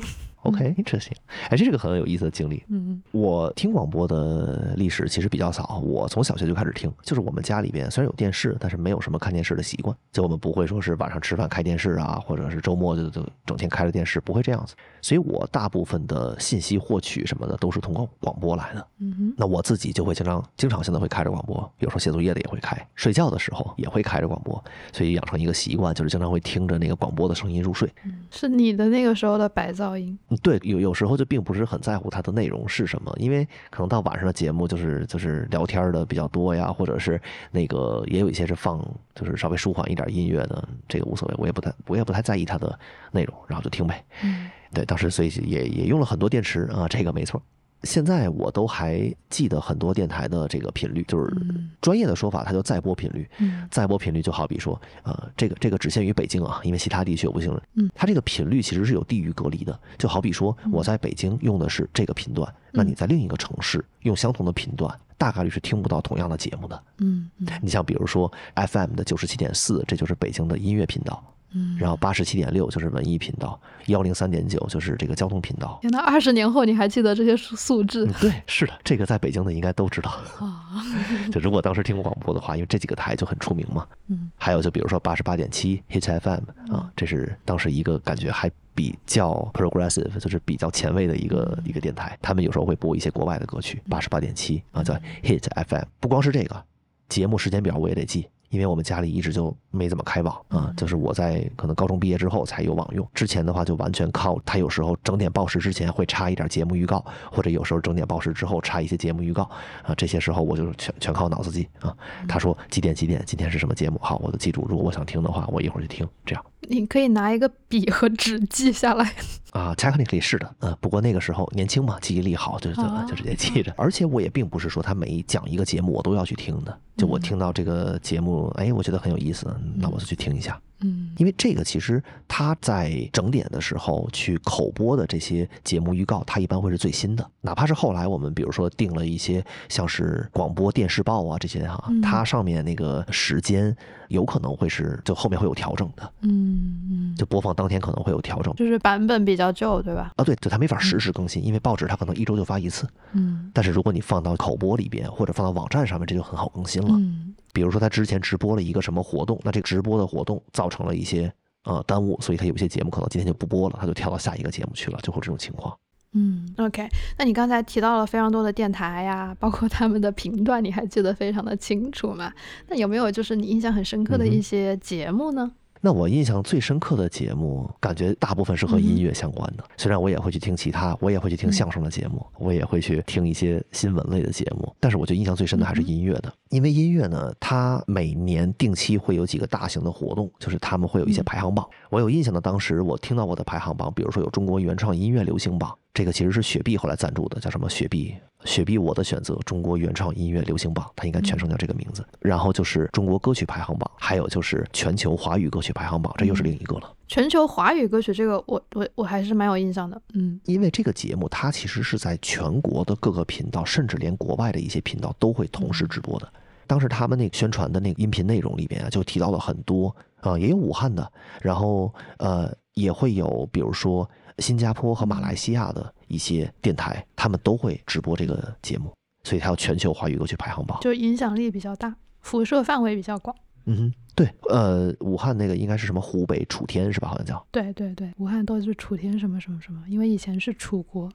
OK，interesting。哎，这是个很有意思的经历。嗯，我听广播的历史其实比较早，我从小学就开始听。就是我们家里边虽然有电视，但是没有什么看电视的习惯。就我们不会说是晚上吃饭开电视啊，或者是周末就就整天开着电视，不会这样子。所以我大部分的信息获取什么的都是通过广播来的。嗯哼。那我自己就会经常经常现在会开着广播，有时候写作业的也会开，睡觉的时候也会开着广播，所以养成一个习惯，就是经常会听着那个广播的声音入睡。嗯，是你的那个时候的白噪音。对，有有时候就并不是很在乎它的内容是什么，因为可能到晚上的节目就是就是聊天的比较多呀，或者是那个也有一些是放就是稍微舒缓一点音乐的，这个无所谓，我也不太我也不太在意它的内容，然后就听呗。嗯，对，当时所以也也用了很多电池啊，这个没错。现在我都还记得很多电台的这个频率，就是专业的说法，它叫载播频率。载播频率就好比说，呃，这个这个只限于北京啊，因为其他地区我不清楚。嗯，它这个频率其实是有地域隔离的，就好比说我在北京用的是这个频段，那你在另一个城市用相同的频段，大概率是听不到同样的节目的。嗯，你像比如说 FM 的九十七点四，这就是北京的音乐频道。嗯，然后八十七点六就是文艺频道，幺零三点九就是这个交通频道。天呐，二十年后你还记得这些数数字？对，是的，这个在北京的应该都知道。啊，就如果当时听过广播的话，因为这几个台就很出名嘛。嗯，还有就比如说八十八点七 Hit FM 啊，这是当时一个感觉还比较 progressive，就是比较前卫的一个一个电台。他们有时候会播一些国外的歌曲。八十八点七啊，叫 Hit FM。不光是这个节目时间表，我也得记。因为我们家里一直就没怎么开网啊，就是我在可能高中毕业之后才有网用。之前的话就完全靠他有时候整点报时之前会插一点节目预告，或者有时候整点报时之后插一些节目预告啊。这些时候我就全全靠脑子记啊。他说几点几点，今天是什么节目，好，我都记住。如果我想听的话，我一会儿就听。这样，你可以拿一个笔和纸记下来啊。Technically 是的，嗯，不过那个时候年轻嘛，记忆力好，就就就直接记着。而且我也并不是说他每讲一个节目我都要去听的，就我听到这个节目，哎，我觉得很有意思，那我就去听一下。嗯，因为这个其实他在整点的时候去口播的这些节目预告，它一般会是最新的。哪怕是后来我们比如说定了一些像是广播电视报啊这些哈，它上面那个时间有可能会是就后面会有调整的。嗯嗯，就播放当天可能会有调整，就是版本比较旧，对吧？啊，对，就它没法实时更新，因为报纸它可能一周就发一次。嗯，但是如果你放到口播里边或者放到网站上面，这就很好更新了。嗯。比如说他之前直播了一个什么活动，那这个直播的活动造成了一些呃耽误，所以他有些节目可能今天就不播了，他就跳到下一个节目去了，就会这种情况。嗯，OK，那你刚才提到了非常多的电台呀，包括他们的频段，你还记得非常的清楚吗？那有没有就是你印象很深刻的一些节目呢？那我印象最深刻的节目，感觉大部分是和音乐相关的。虽然我也会去听其他，我也会去听相声的节目，我也会去听一些新闻类的节目，但是我觉得印象最深的还是音乐的。因为音乐呢，它每年定期会有几个大型的活动，就是他们会有一些排行榜。我有印象的，当时我听到过的排行榜，比如说有中国原创音乐流行榜。这个其实是雪碧后来赞助的，叫什么？雪碧，雪碧，我的选择，中国原创音乐流行榜，它应该全称叫这个名字。然后就是中国歌曲排行榜，还有就是全球华语歌曲排行榜，这又是另一个了。全球华语歌曲这个，我我我还是蛮有印象的。嗯，因为这个节目它其实是在全国的各个频道，甚至连国外的一些频道都会同时直播的。当时他们那个宣传的那个音频内容里边啊，就提到了很多啊，也有武汉的，然后呃，也会有比如说。新加坡和马来西亚的一些电台，他们都会直播这个节目，所以它有全球华语歌曲排行榜，就影响力比较大，辐射范围比较广。嗯哼，对，呃，武汉那个应该是什么湖北楚天是吧？好像叫。对对对，武汉都是楚天什么什么什么，因为以前是楚国。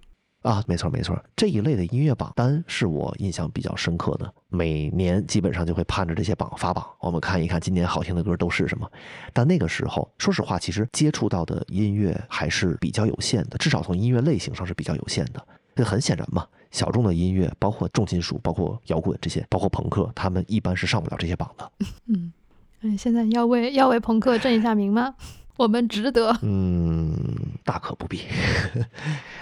啊，没错没错，这一类的音乐榜单是我印象比较深刻的。每年基本上就会盼着这些榜发榜，我们看一看今年好听的歌都是什么。但那个时候，说实话，其实接触到的音乐还是比较有限的，至少从音乐类型上是比较有限的。这很显然嘛，小众的音乐，包括重金属、包括摇滚这些，包括朋克，他们一般是上不了这些榜的。嗯，嗯，现在要为要为朋克正一下名吗？我们值得，嗯，大可不必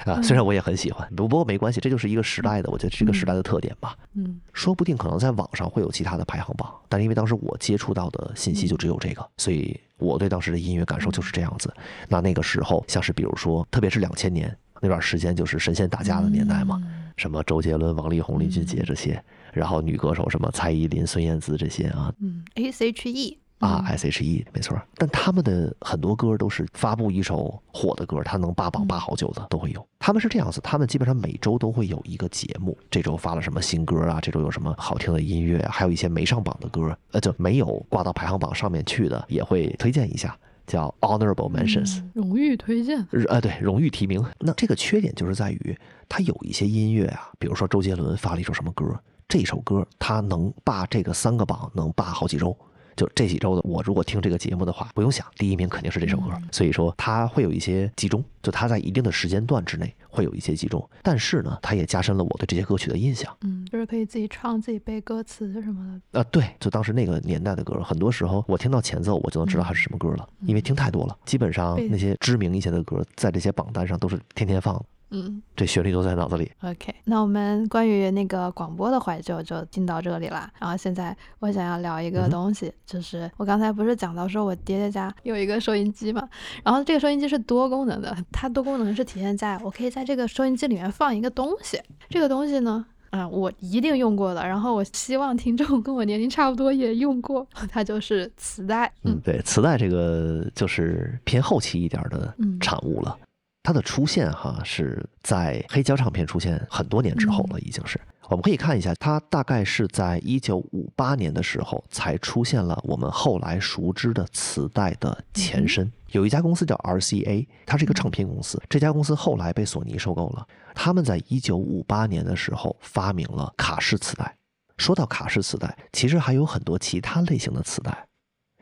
啊。虽然我也很喜欢，不不过没关系，这就是一个时代的，我觉得这个时代的特点吧。嗯，说不定可能在网上会有其他的排行榜，但是因为当时我接触到的信息就只有这个，所以我对当时的音乐感受就是这样子。那那个时候，像是比如说，特别是两千年那段时间，就是神仙打架的年代嘛，什么周杰伦、王力宏、林俊杰这些，然后女歌手什么蔡依林、孙燕姿这些啊，嗯，S.H.E。啊，S.H.E 没错，但他们的很多歌都是发布一首火的歌，他能霸榜霸好久的都会有。他们是这样子，他们基本上每周都会有一个节目，这周发了什么新歌啊？这周有什么好听的音乐？还有一些没上榜的歌，呃，就没有挂到排行榜上面去的，也会推荐一下，叫 Honorable Mentions，荣誉推荐。呃，对，荣誉提名。那这个缺点就是在于，它有一些音乐啊，比如说周杰伦发了一首什么歌，这首歌他能霸这个三个榜，能霸好几周。就这几周的，我如果听这个节目的话，不用想，第一名肯定是这首歌。所以说，它会有一些集中，就它在一定的时间段之内会有一些集中。但是呢，它也加深了我对这些歌曲的印象。嗯，就是可以自己唱、自己背歌词什么的。啊，对，就当时那个年代的歌，很多时候我听到前奏，我就能知道它是什么歌了，因为听太多了。基本上那些知名一些的歌，在这些榜单上都是天天放。嗯，这旋律都在脑子里。OK，那我们关于那个广播的怀旧就进到这里了。然后现在我想要聊一个东西，就是我刚才不是讲到说我爹爹家有一个收音机嘛，然后这个收音机是多功能的，它多功能是体现在我可以在这个收音机里面放一个东西。这个东西呢，啊，我一定用过的，然后我希望听众跟我年龄差不多也用过，它就是磁带。嗯，对，磁带这个就是偏后期一点的产物了。它的出现哈是在黑胶唱片出现很多年之后了，已经是。我们可以看一下，它大概是在一九五八年的时候才出现了我们后来熟知的磁带的前身。有一家公司叫 RCA，它是一个唱片公司。这家公司后来被索尼收购了。他们在一九五八年的时候发明了卡式磁带。说到卡式磁带，其实还有很多其他类型的磁带。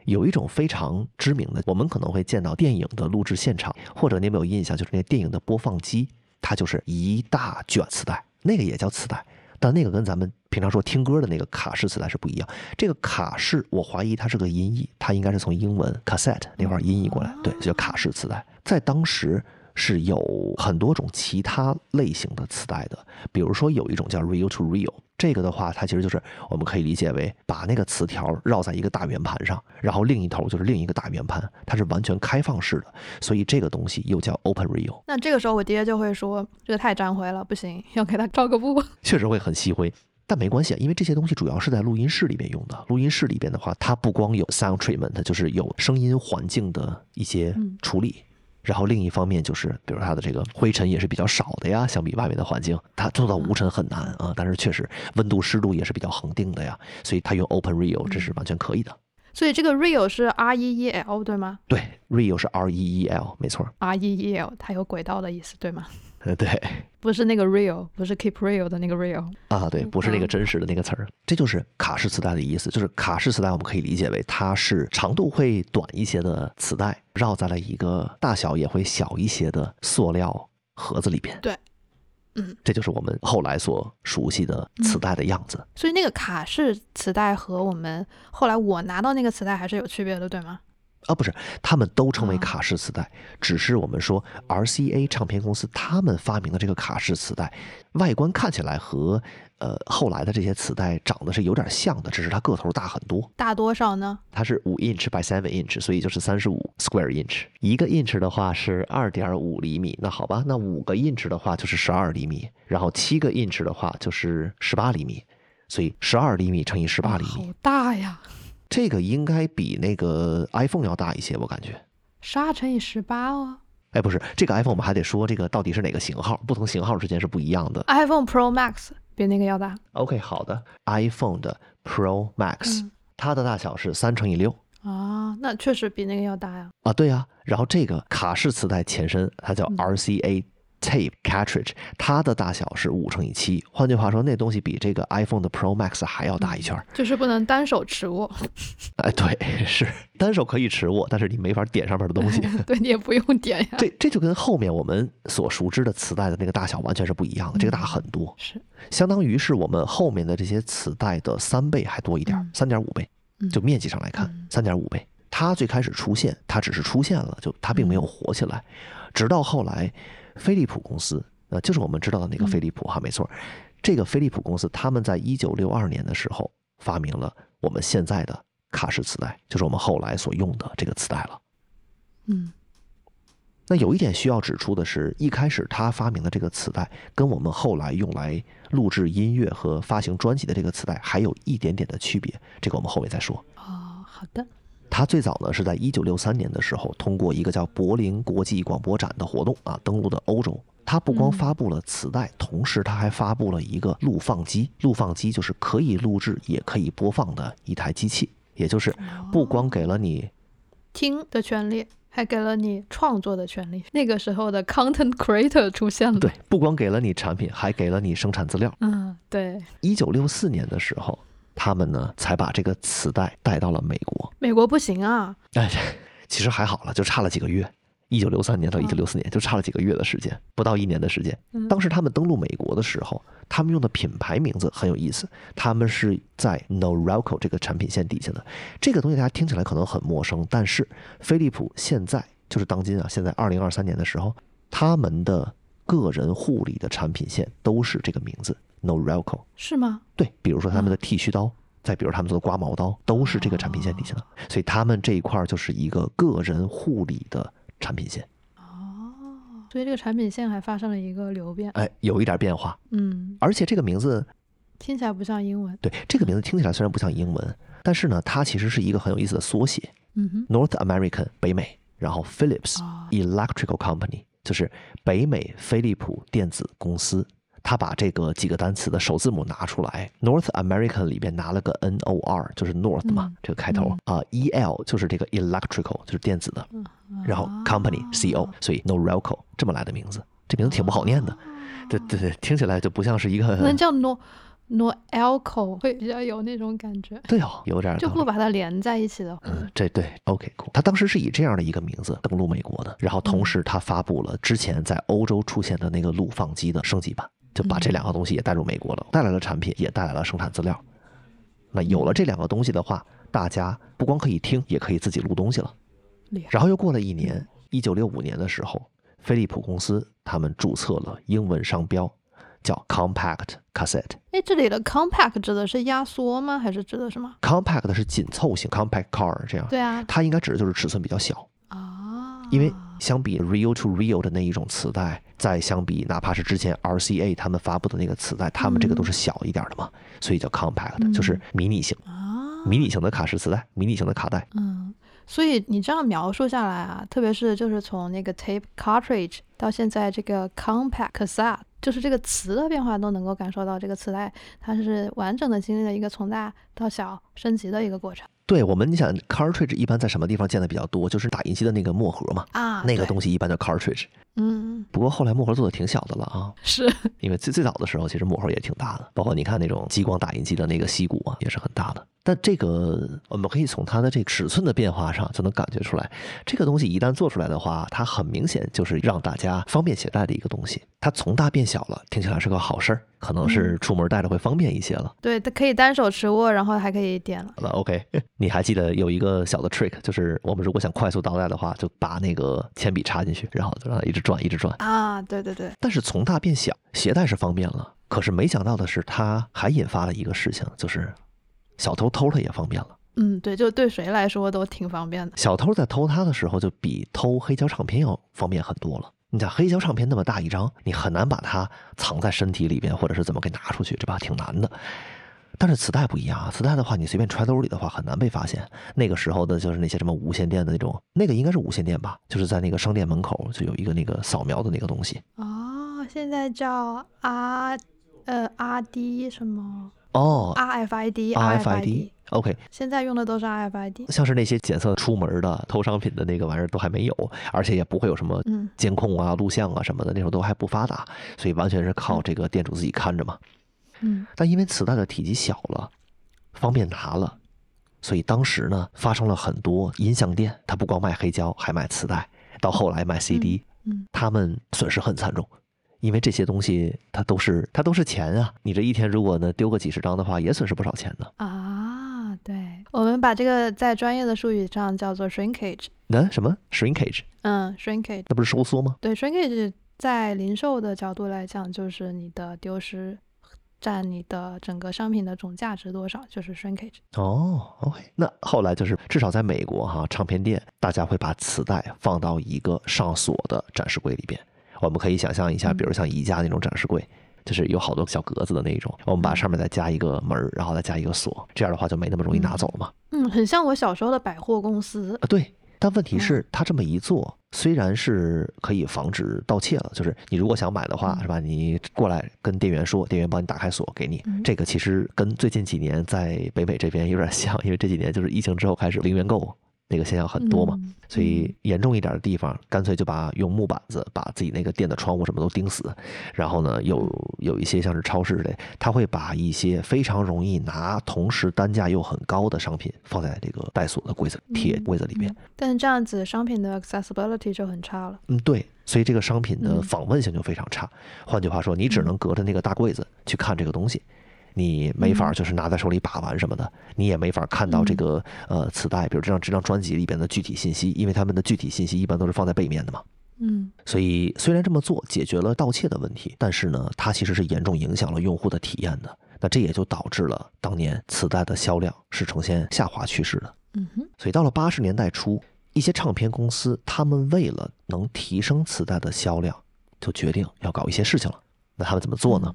有一种非常知名的，我们可能会见到电影的录制现场，或者你有没有印象，就是那电影的播放机，它就是一大卷磁带，那个也叫磁带，但那个跟咱们平常说听歌的那个卡式磁带是不一样。这个卡式，我怀疑它是个音译，它应该是从英文 cassette 那块音译过来，对，就叫卡式磁带。在当时是有很多种其他类型的磁带的，比如说有一种叫 real to real。这个的话，它其实就是我们可以理解为把那个磁条绕在一个大圆盘上，然后另一头就是另一个大圆盘，它是完全开放式的，所以这个东西又叫 open real。那这个时候我爹就会说，这个太沾灰了，不行，要给它照个布。确实会很吸灰，但没关系，因为这些东西主要是在录音室里边用的。录音室里边的话，它不光有 sound treatment，就是有声音环境的一些处理。然后另一方面就是，比如它的这个灰尘也是比较少的呀，相比外面的环境，它做到无尘很难啊。但是确实温度湿度也是比较恒定的呀，所以它用 Open Real 这是完全可以的。所以这个 Real 是 R E E L 对吗？对，Real 是 R E E L，没错。R E E L 它有轨道的意思，对吗？呃，对，不是那个 real，不是 keep real 的那个 real 啊，对，不是那个真实的那个词儿，这就是卡式磁带的意思。就是卡式磁带，我们可以理解为它是长度会短一些的磁带，绕在了一个大小也会小一些的塑料盒子里边。对，嗯，这就是我们后来所熟悉的磁带的样子。所以那个卡式磁带和我们后来我拿到那个磁带还是有区别的，对吗？啊，不是，他们都称为卡式磁带，只是我们说 RCA 唱片公司他们发明的这个卡式磁带，外观看起来和呃后来的这些磁带长得是有点像的，只是它个头大很多。大多少呢？它是五 inch by seven inch，所以就是三十五 square inch。一个 inch 的话是二点五厘米，那好吧，那五个 inch 的话就是十二厘米，然后七个 inch 的话就是十八厘米，所以十二厘米乘以十八厘米，好大呀。这个应该比那个 iPhone 要大一些，我感觉。十二乘以十八哦。哎，不是，这个 iPhone 我们还得说这个到底是哪个型号，不同型号之间是不一样的。iPhone Pro Max 比那个要大。OK，好的，iPhone 的 Pro Max，它的大小是三乘以六。啊，那确实比那个要大呀。啊，对呀。然后这个卡式磁带前身它叫 RCA。Tape cartridge，它的大小是五乘以七，换句话说，那东西比这个 iPhone 的 Pro Max 还要大一圈，就是不能单手持握。哎，对，是单手可以持握，但是你没法点上面的东西。对你也不用点呀。这这就跟后面我们所熟知的磁带的那个大小完全是不一样的，这个大很多，是相当于是我们后面的这些磁带的三倍还多一点，三点五倍，就面积上来看，三点五倍。它最开始出现，它只是出现了，就它并没有火起来，直到后来。飞利浦公司，呃，就是我们知道的那个飞利浦哈，没错。这个飞利浦公司，他们在一九六二年的时候发明了我们现在的卡式磁带，就是我们后来所用的这个磁带了。嗯。那有一点需要指出的是，一开始他发明的这个磁带，跟我们后来用来录制音乐和发行专辑的这个磁带还有一点点的区别，这个我们后面再说。哦，好的。它最早呢是在一九六三年的时候，通过一个叫柏林国际广播展的活动啊，登陆的欧洲。他不光发布了磁带，同时他还发布了一个录放机。录放机就是可以录制也可以播放的一台机器，也就是不光给了你听的权利，还给了你创作的权利。那个时候的 content creator 出现了，对，不光给了你产品，还给了你生产资料。嗯，对。一九六四年的时候。他们呢，才把这个磁带带到了美国。美国不行啊！哎，其实还好了，就差了几个月。一九六三年到一九六四年，就差了几个月的时间，不到一年的时间。当时他们登陆美国的时候，他们用的品牌名字很有意思，他们是在 Norelco 这个产品线底下的。这个东西大家听起来可能很陌生，但是飞利浦现在就是当今啊，现在二零二三年的时候，他们的个人护理的产品线都是这个名字。Norelco 是吗？对，比如说他们的剃须刀，再比如他们做的刮毛刀，都是这个产品线底下的，所以他们这一块就是一个个人护理的产品线。哦，所以这个产品线还发生了一个流变，哎，有一点变化。嗯，而且这个名字听起来不像英文。对，这个名字听起来虽然不像英文，但是呢，它其实是一个很有意思的缩写。嗯哼，North American 北美，然后 Philips Electrical Company 就是北美飞利浦电子公司。他把这个几个单词的首字母拿出来，North American 里边拿了个 N O R，就是 North 嘛，这个开头。啊，E L 就是这个 Electrical，就是电子的，然后 Company C O，所以 Norelco 这么来的名字，这名字挺不好念的，对对对，听起来就不像是一个，能叫 Nor Norelco 会比较有那种感觉，对哦，有点就不把它连在一起的，嗯，这对，OK，酷，他当时是以这样的一个名字登陆美国的，然后同时他发布了之前在欧洲出现的那个录放机的升级版。就把这两个东西也带入美国了，带来了产品，也带来了生产资料。那有了这两个东西的话，大家不光可以听，也可以自己录东西了。然后又过了一年，一九六五年的时候，飞利浦公司他们注册了英文商标，叫 Compact Cassette。哎，这里的 Compact 指的是压缩吗？还是指的什么？Compact 是紧凑型，Compact Car 这样。对啊，它应该指的就是尺寸比较小啊，因为。相比 real to real 的那一种磁带，再相比哪怕是之前 RCA 他们发布的那个磁带，他们这个都是小一点的嘛，所以叫 compact，就是迷你型，迷你型的卡式磁带，迷你型的卡带。嗯，所以你这样描述下来啊，特别是就是从那个 tape cartridge 到现在这个 compact cassette，就是这个词的变化都能够感受到，这个磁带它是完整的经历了一个从大到小升级的一个过程。对我们，你想 cartridge 一般在什么地方见的比较多？就是打印机的那个墨盒嘛，啊，那个东西一般叫 cartridge。嗯，不过后来墨盒做的挺小的了啊，是因为最最早的时候其实墨盒也挺大的，包括你看那种激光打印机的那个吸骨啊，也是很大的。但这个我们可以从它的这个尺寸的变化上就能感觉出来，这个东西一旦做出来的话，它很明显就是让大家方便携带的一个东西。它从大变小了，听起来是个好事儿，可能是出门带着会方便一些了。对，它可以单手持握，然后还可以点了。好了，OK，你还记得有一个小的 trick，就是我们如果想快速倒带的话，就把那个铅笔插进去，然后就让它一直转，一直转啊。对对对。但是从大变小，携带是方便了，可是没想到的是，它还引发了一个事情，就是。小偷偷它也方便了，嗯，对，就对谁来说都挺方便的。小偷在偷它的时候，就比偷黑胶唱片要方便很多了。你想，黑胶唱片那么大一张，你很难把它藏在身体里边，或者是怎么给拿出去，这吧？挺难的。但是磁带不一样啊，磁带的话，你随便揣兜里的话，很难被发现。那个时候的，就是那些什么无线电的那种，那个应该是无线电吧？就是在那个商店门口就有一个那个扫描的那个东西。哦，现在叫 R 呃 R D 什么？哦，RFID，RFID，OK，现在用的都是 RFID，像是那些检测出门的偷商品的那个玩意儿都还没有，而且也不会有什么监控啊、录像啊什么的，那时候都还不发达，所以完全是靠这个店主自己看着嘛。嗯，但因为磁带的体积小了，方便拿了，所以当时呢发生了很多音像店，他不光卖黑胶，还卖磁带，到后来卖 CD，嗯，他们损失很惨重。因为这些东西它都是它都是钱啊！你这一天如果呢丢个几十张的话，也损失不少钱呢。啊，对，我们把这个在专业的术语上叫做 shrinkage。那什么 shrinkage？嗯，shrinkage，那不是收缩吗？对，shrinkage 在零售的角度来讲，就是你的丢失占你的整个商品的总价值多少，就是 shrinkage。哦，OK。那后来就是至少在美国哈，唱片店大家会把磁带放到一个上锁的展示柜里边。我们可以想象一下，比如像宜家那种展示柜，就是有好多小格子的那种。我们把上面再加一个门，然后再加一个锁，这样的话就没那么容易拿走了嘛。嗯，很像我小时候的百货公司啊。对，但问题是，他这么一做，虽然是可以防止盗窃了，就是你如果想买的话，是吧？你过来跟店员说，店员帮你打开锁给你。这个其实跟最近几年在北美这边有点像，因为这几年就是疫情之后开始零元购。那个现象很多嘛，所以严重一点的地方，干脆就把用木板子把自己那个店的窗户什么都钉死。然后呢，有有一些像是超市类，他会把一些非常容易拿，同时单价又很高的商品放在这个带锁的柜子、铁柜子里面。但是这样子商品的 accessibility 就很差了。嗯，对，所以这个商品的访问性就非常差。换句话说，你只能隔着那个大柜子去看这个东西。你没法就是拿在手里把玩什么的，你也没法看到这个呃磁带，比如这张这张专辑里边的具体信息，因为他们的具体信息一般都是放在背面的嘛。嗯，所以虽然这么做解决了盗窃的问题，但是呢，它其实是严重影响了用户的体验的。那这也就导致了当年磁带的销量是呈现下滑趋势的。嗯哼。所以到了八十年代初，一些唱片公司他们为了能提升磁带的销量，就决定要搞一些事情了。那他们怎么做呢？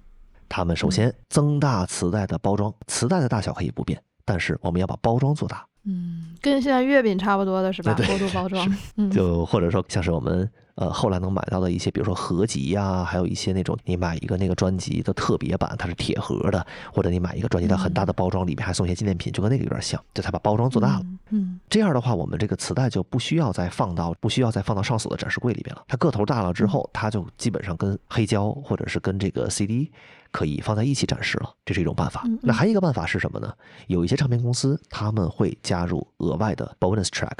他们首先增大磁带的包装，磁带的大小可以不变，但是我们要把包装做大。嗯，跟现在月饼差不多的是吧？过度包装，嗯就或者说像是我们。呃，后来能买到的一些，比如说合集呀，还有一些那种你买一个那个专辑的特别版，它是铁盒的，或者你买一个专辑的很大的包装，里面还送一些纪念品，就跟那个有点像，就它把包装做大了。嗯，这样的话，我们这个磁带就不需要再放到不需要再放到上锁的展示柜里边了。它个头大了之后，它就基本上跟黑胶或者是跟这个 CD 可以放在一起展示了，这是一种办法。那还有一个办法是什么呢？有一些唱片公司他们会加入额外的 bonus track，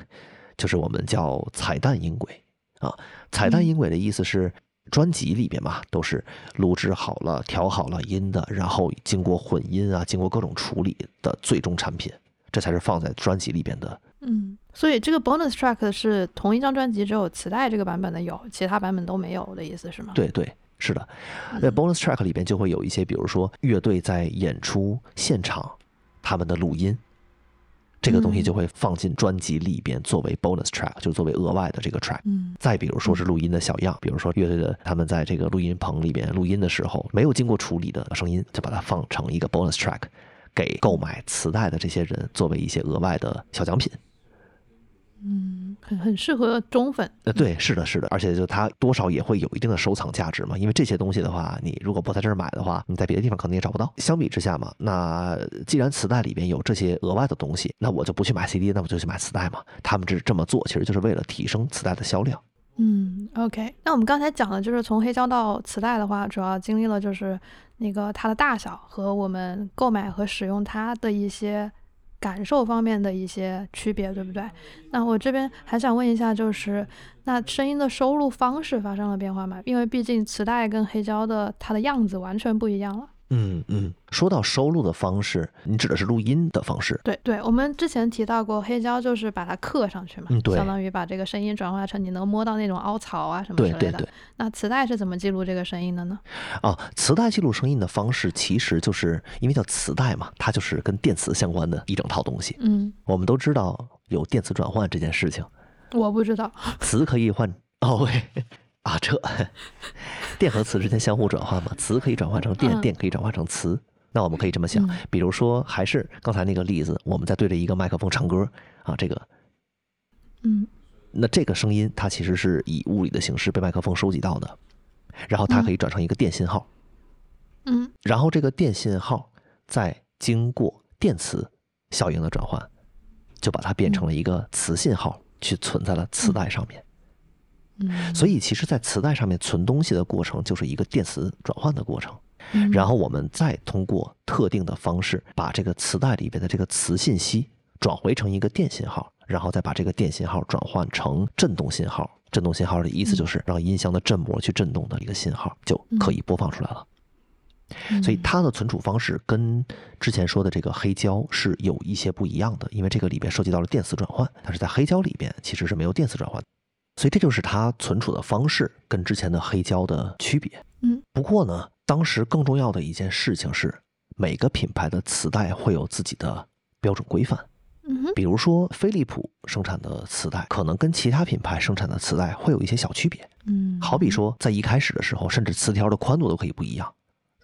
就是我们叫彩蛋音轨。啊，彩蛋音轨的意思是专辑里边嘛，都是录制好了、调好了音的，然后经过混音啊，经过各种处理的最终产品，这才是放在专辑里边的。嗯，所以这个 bonus track 是同一张专辑只有磁带这个版本的有，其他版本都没有的意思是吗？对对，是的。在 bonus track 里边就会有一些，比如说乐队在演出现场他们的录音。这个东西就会放进专辑里边作为 bonus track，就作为额外的这个 track。嗯，再比如说是录音的小样，比如说乐队的他们在这个录音棚里边录音的时候没有经过处理的声音，就把它放成一个 bonus track，给购买磁带的这些人作为一些额外的小奖品。嗯，很很适合中粉。呃，对，是的，是的，而且就它多少也会有一定的收藏价值嘛，因为这些东西的话，你如果不在这儿买的话，你在别的地方可能也找不到。相比之下嘛，那既然磁带里边有这些额外的东西，那我就不去买 CD，那我就去买磁带嘛。他们这这么做，其实就是为了提升磁带的销量。嗯，OK，那我们刚才讲的就是从黑胶到磁带的话，主要经历了就是那个它的大小和我们购买和使用它的一些。感受方面的一些区别，对不对？那我这边还想问一下，就是那声音的收录方式发生了变化吗？因为毕竟磁带跟黑胶的它的样子完全不一样了。嗯嗯，说到收录的方式，你指的是录音的方式？对对，我们之前提到过，黑胶就是把它刻上去嘛，相当于把这个声音转化成你能摸到那种凹槽啊什么之类的。对对对。那磁带是怎么记录这个声音的呢？啊，磁带记录声音的方式，其实就是因为叫磁带嘛，它就是跟电磁相关的一整套东西。嗯，我们都知道有电磁转换这件事情。我不知道。磁可以换哦。啊，这电和磁之间相互转化嘛，磁可以转化成电，电可以转化成磁。那我们可以这么想，比如说，还是刚才那个例子，我们在对着一个麦克风唱歌啊，这个，嗯，那这个声音它其实是以物理的形式被麦克风收集到的，然后它可以转成一个电信号，嗯，然后这个电信号再经过电磁效应的转换，就把它变成了一个磁信号，去存在了磁带上面。所以，其实，在磁带上面存东西的过程，就是一个电磁转换的过程。然后，我们再通过特定的方式，把这个磁带里边的这个磁信息转回成一个电信号，然后再把这个电信号转换成振动信号。振动信号的意思就是让音箱的振膜去振动的一个信号，就可以播放出来了。所以，它的存储方式跟之前说的这个黑胶是有一些不一样的，因为这个里边涉及到了电磁转换，但是在黑胶里边其实是没有电磁转换。所以这就是它存储的方式跟之前的黑胶的区别。嗯，不过呢，当时更重要的一件事情是，每个品牌的磁带会有自己的标准规范。嗯，比如说飞利浦生产的磁带，可能跟其他品牌生产的磁带会有一些小区别。嗯，好比说在一开始的时候，甚至磁条的宽度都可以不一样，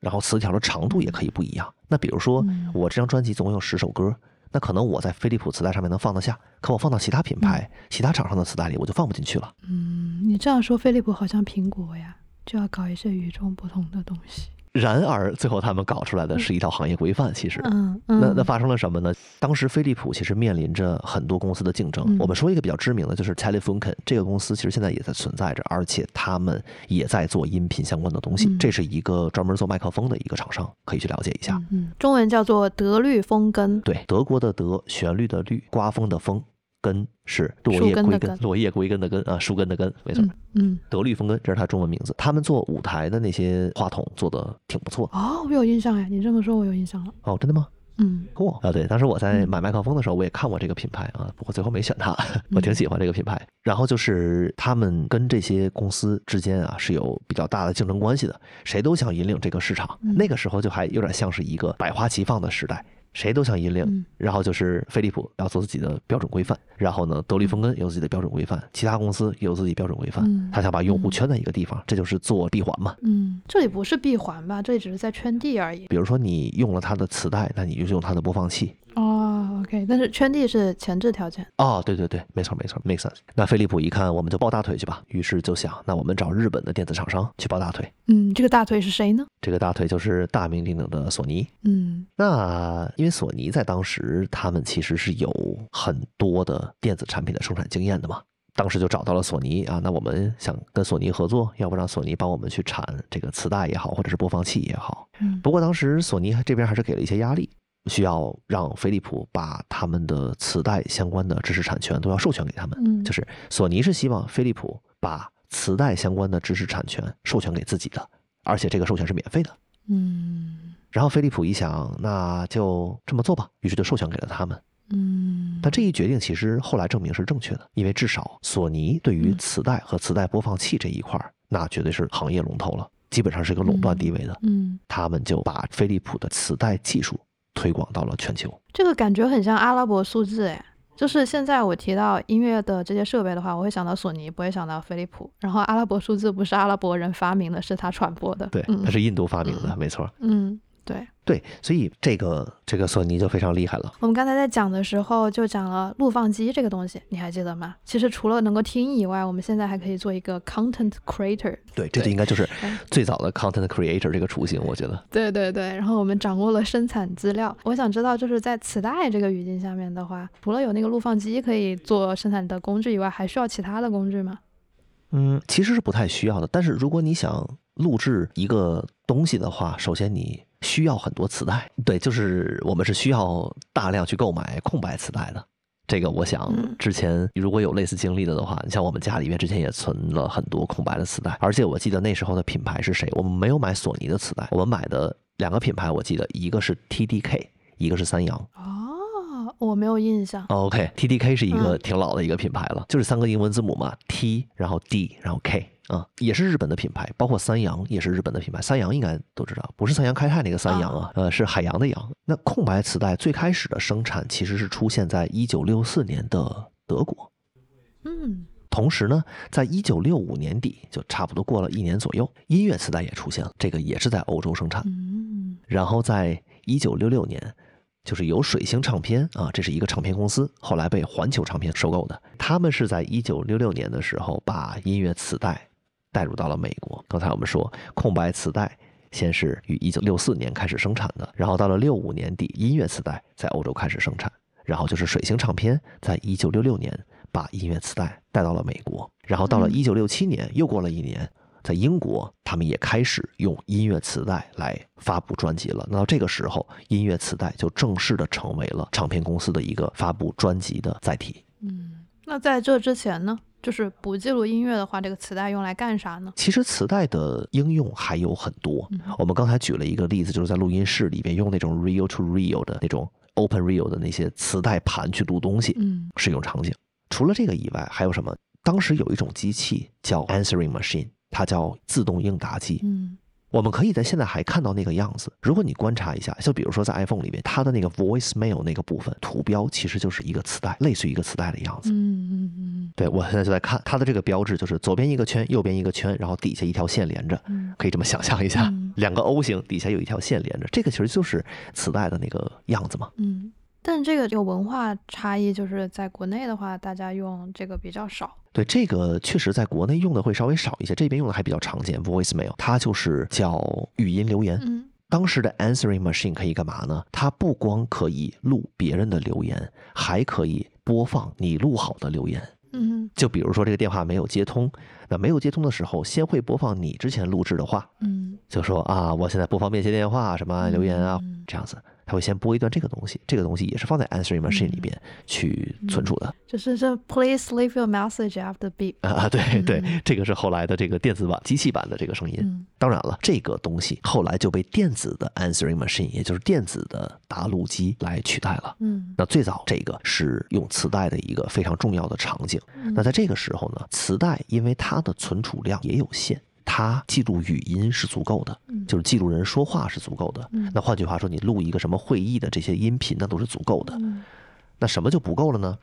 然后磁条的长度也可以不一样。那比如说我这张专辑总共有十首歌。那可能我在飞利浦磁带上面能放得下，可我放到其他品牌、其他厂商的磁带里，我就放不进去了。嗯，你这样说，飞利浦好像苹果呀，就要搞一些与众不同的东西。然而，最后他们搞出来的是一套行业规范。其实，嗯，那那发生了什么呢？当时飞利浦其实面临着很多公司的竞争。我们说一个比较知名的，就是 Telefunken 这个公司，其实现在也在存在着，而且他们也在做音频相关的东西。这是一个专门做麦克风的一个厂商，可以去了解一下。嗯，中文叫做德律风根。对，德国的德，旋律的律，刮风的风。根是落叶归根，落叶归根的根啊，树根的根，没错。嗯，德律风根，这是他中文名字。他们做舞台的那些话筒做的挺不错哦，我有印象哎，你这么说，我有印象了。哦，真的吗？嗯，嚯啊，对，当时我在买麦克风的时候，我也看过这个品牌啊，不过最后没选它，我挺喜欢这个品牌。然后就是他们跟这些公司之间啊是有比较大的竞争关系的，谁都想引领这个市场。那个时候就还有点像是一个百花齐放的时代。谁都想引领，然后就是飞利浦要做自己的标准规范，然后呢，德利风根有自己的标准规范，其他公司也有自己标准规范，他想把用户圈在一个地方，这就是做闭环嘛。嗯，这里不是闭环吧？这里只是在圈地而已。比如说你用了它的磁带，那你就用它的播放器。哦，OK，但是圈地是前置条件。哦，对对对，没错没错，make sense。那飞利浦一看，我们就抱大腿去吧，于是就想，那我们找日本的电子厂商去抱大腿。嗯，这个大腿是谁呢？这个大腿就是大名鼎鼎的索尼。嗯，那因为索尼在当时他们其实是有很多的电子产品的生产经验的嘛，当时就找到了索尼啊，那我们想跟索尼合作，要不让索尼帮我们去产这个磁带也好，或者是播放器也好。嗯，不过当时索尼这边还是给了一些压力。需要让飞利浦把他们的磁带相关的知识产权都要授权给他们。嗯，就是索尼是希望飞利浦把磁带相关的知识产权授权给自己的，而且这个授权是免费的。嗯，然后飞利浦一想，那就这么做吧，于是就授权给了他们。嗯，但这一决定其实后来证明是正确的，因为至少索尼对于磁带和磁带播放器这一块儿，那绝对是行业龙头了，基本上是一个垄断地位的。嗯，他们就把飞利浦的磁带技术。推广到了全球，这个感觉很像阿拉伯数字哎，就是现在我提到音乐的这些设备的话，我会想到索尼，不会想到飞利浦。然后阿拉伯数字不是阿拉伯人发明的，是他传播的。对，它是印度发明的，没错。嗯，对对，所以这个这个索尼就非常厉害了。我们刚才在讲的时候就讲了录放机这个东西，你还记得吗？其实除了能够听以外，我们现在还可以做一个 content creator。对，这就应该就是最早的 content creator 这个雏形，我觉得。对对对，然后我们掌握了生产资料。我想知道，就是在磁带这个语境下面的话，除了有那个录放机可以做生产的工具以外，还需要其他的工具吗？嗯，其实是不太需要的。但是如果你想录制一个东西的话，首先你需要很多磁带。对，就是我们是需要大量去购买空白磁带的。这个我想之前如果有类似经历的的话，你像我们家里面之前也存了很多空白的磁带。而且我记得那时候的品牌是谁？我们没有买索尼的磁带，我们买的两个品牌，我记得一个是 TDK，一个是三洋。我没有印象。OK，TDK 是一个挺老的一个品牌了，就是三个英文字母嘛，T，然后 D，然后 K，啊，也是日本的品牌，包括三洋也是日本的品牌。三洋应该都知道，不是三洋开泰那个三洋啊，呃，是海洋的洋。那空白磁带最开始的生产其实是出现在一九六四年的德国，嗯，同时呢，在一九六五年底，就差不多过了一年左右，音乐磁带也出现了，这个也是在欧洲生产。嗯，然后在一九六六年。就是由水星唱片啊，这是一个唱片公司，后来被环球唱片收购的。他们是在一九六六年的时候把音乐磁带带入到了美国。刚才我们说，空白磁带先是于一九六四年开始生产的，然后到了六五年底，音乐磁带在欧洲开始生产，然后就是水星唱片在一九六六年把音乐磁带带到了美国，然后到了一九六七年，又过了一年。在英国，他们也开始用音乐磁带来发布专辑了。那到这个时候，音乐磁带就正式的成为了唱片公司的一个发布专辑的载体。嗯，那在这之前呢，就是不记录音乐的话，这个磁带用来干啥呢？其实磁带的应用还有很多。我们刚才举了一个例子，就是在录音室里边用那种 real to real 的那种 open real 的那些磁带盘去录东西，嗯，使用场景。除了这个以外，还有什么？当时有一种机器叫 answering machine。它叫自动应答机，嗯，我们可以在现在还看到那个样子。如果你观察一下，就比如说在 iPhone 里面，它的那个 voicemail 那个部分图标，其实就是一个磁带，类似于一个磁带的样子。嗯嗯嗯。对我现在就在看它的这个标志，就是左边一个圈，右边一个圈，然后底下一条线连着，可以这么想象一下，两个 O 型底下有一条线连着，这个其实就是磁带的那个样子嘛。嗯。但这个有文化差异，就是在国内的话，大家用这个比较少。对，这个确实在国内用的会稍微少一些，这边用的还比较常见。Voicemail，它就是叫语音留言。嗯，当时的 Answering Machine 可以干嘛呢？它不光可以录别人的留言，还可以播放你录好的留言。嗯，就比如说这个电话没有接通，那没有接通的时候，先会播放你之前录制的话。嗯，就说啊，我现在不方便接电话，什么留言啊，这样子。他会先播一段这个东西，这个东西也是放在 answering machine 里边去存储的。就是这 please leave your message after beep 啊，对对，这个是后来的这个电子版、机器版的这个声音。当然了，这个东西后来就被电子的 answering machine，也就是电子的答录机来取代了。嗯，那最早这个是用磁带的一个非常重要的场景。那在这个时候呢，磁带因为它的存储量也有限。它记录语音是足够的，就是记录人说话是足够的。那换句话说，你录一个什么会议的这些音频，那都是足够的。那什么就不够了呢？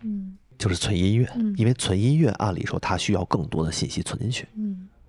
就是存音乐，因为存音乐，按理说它需要更多的信息存进去。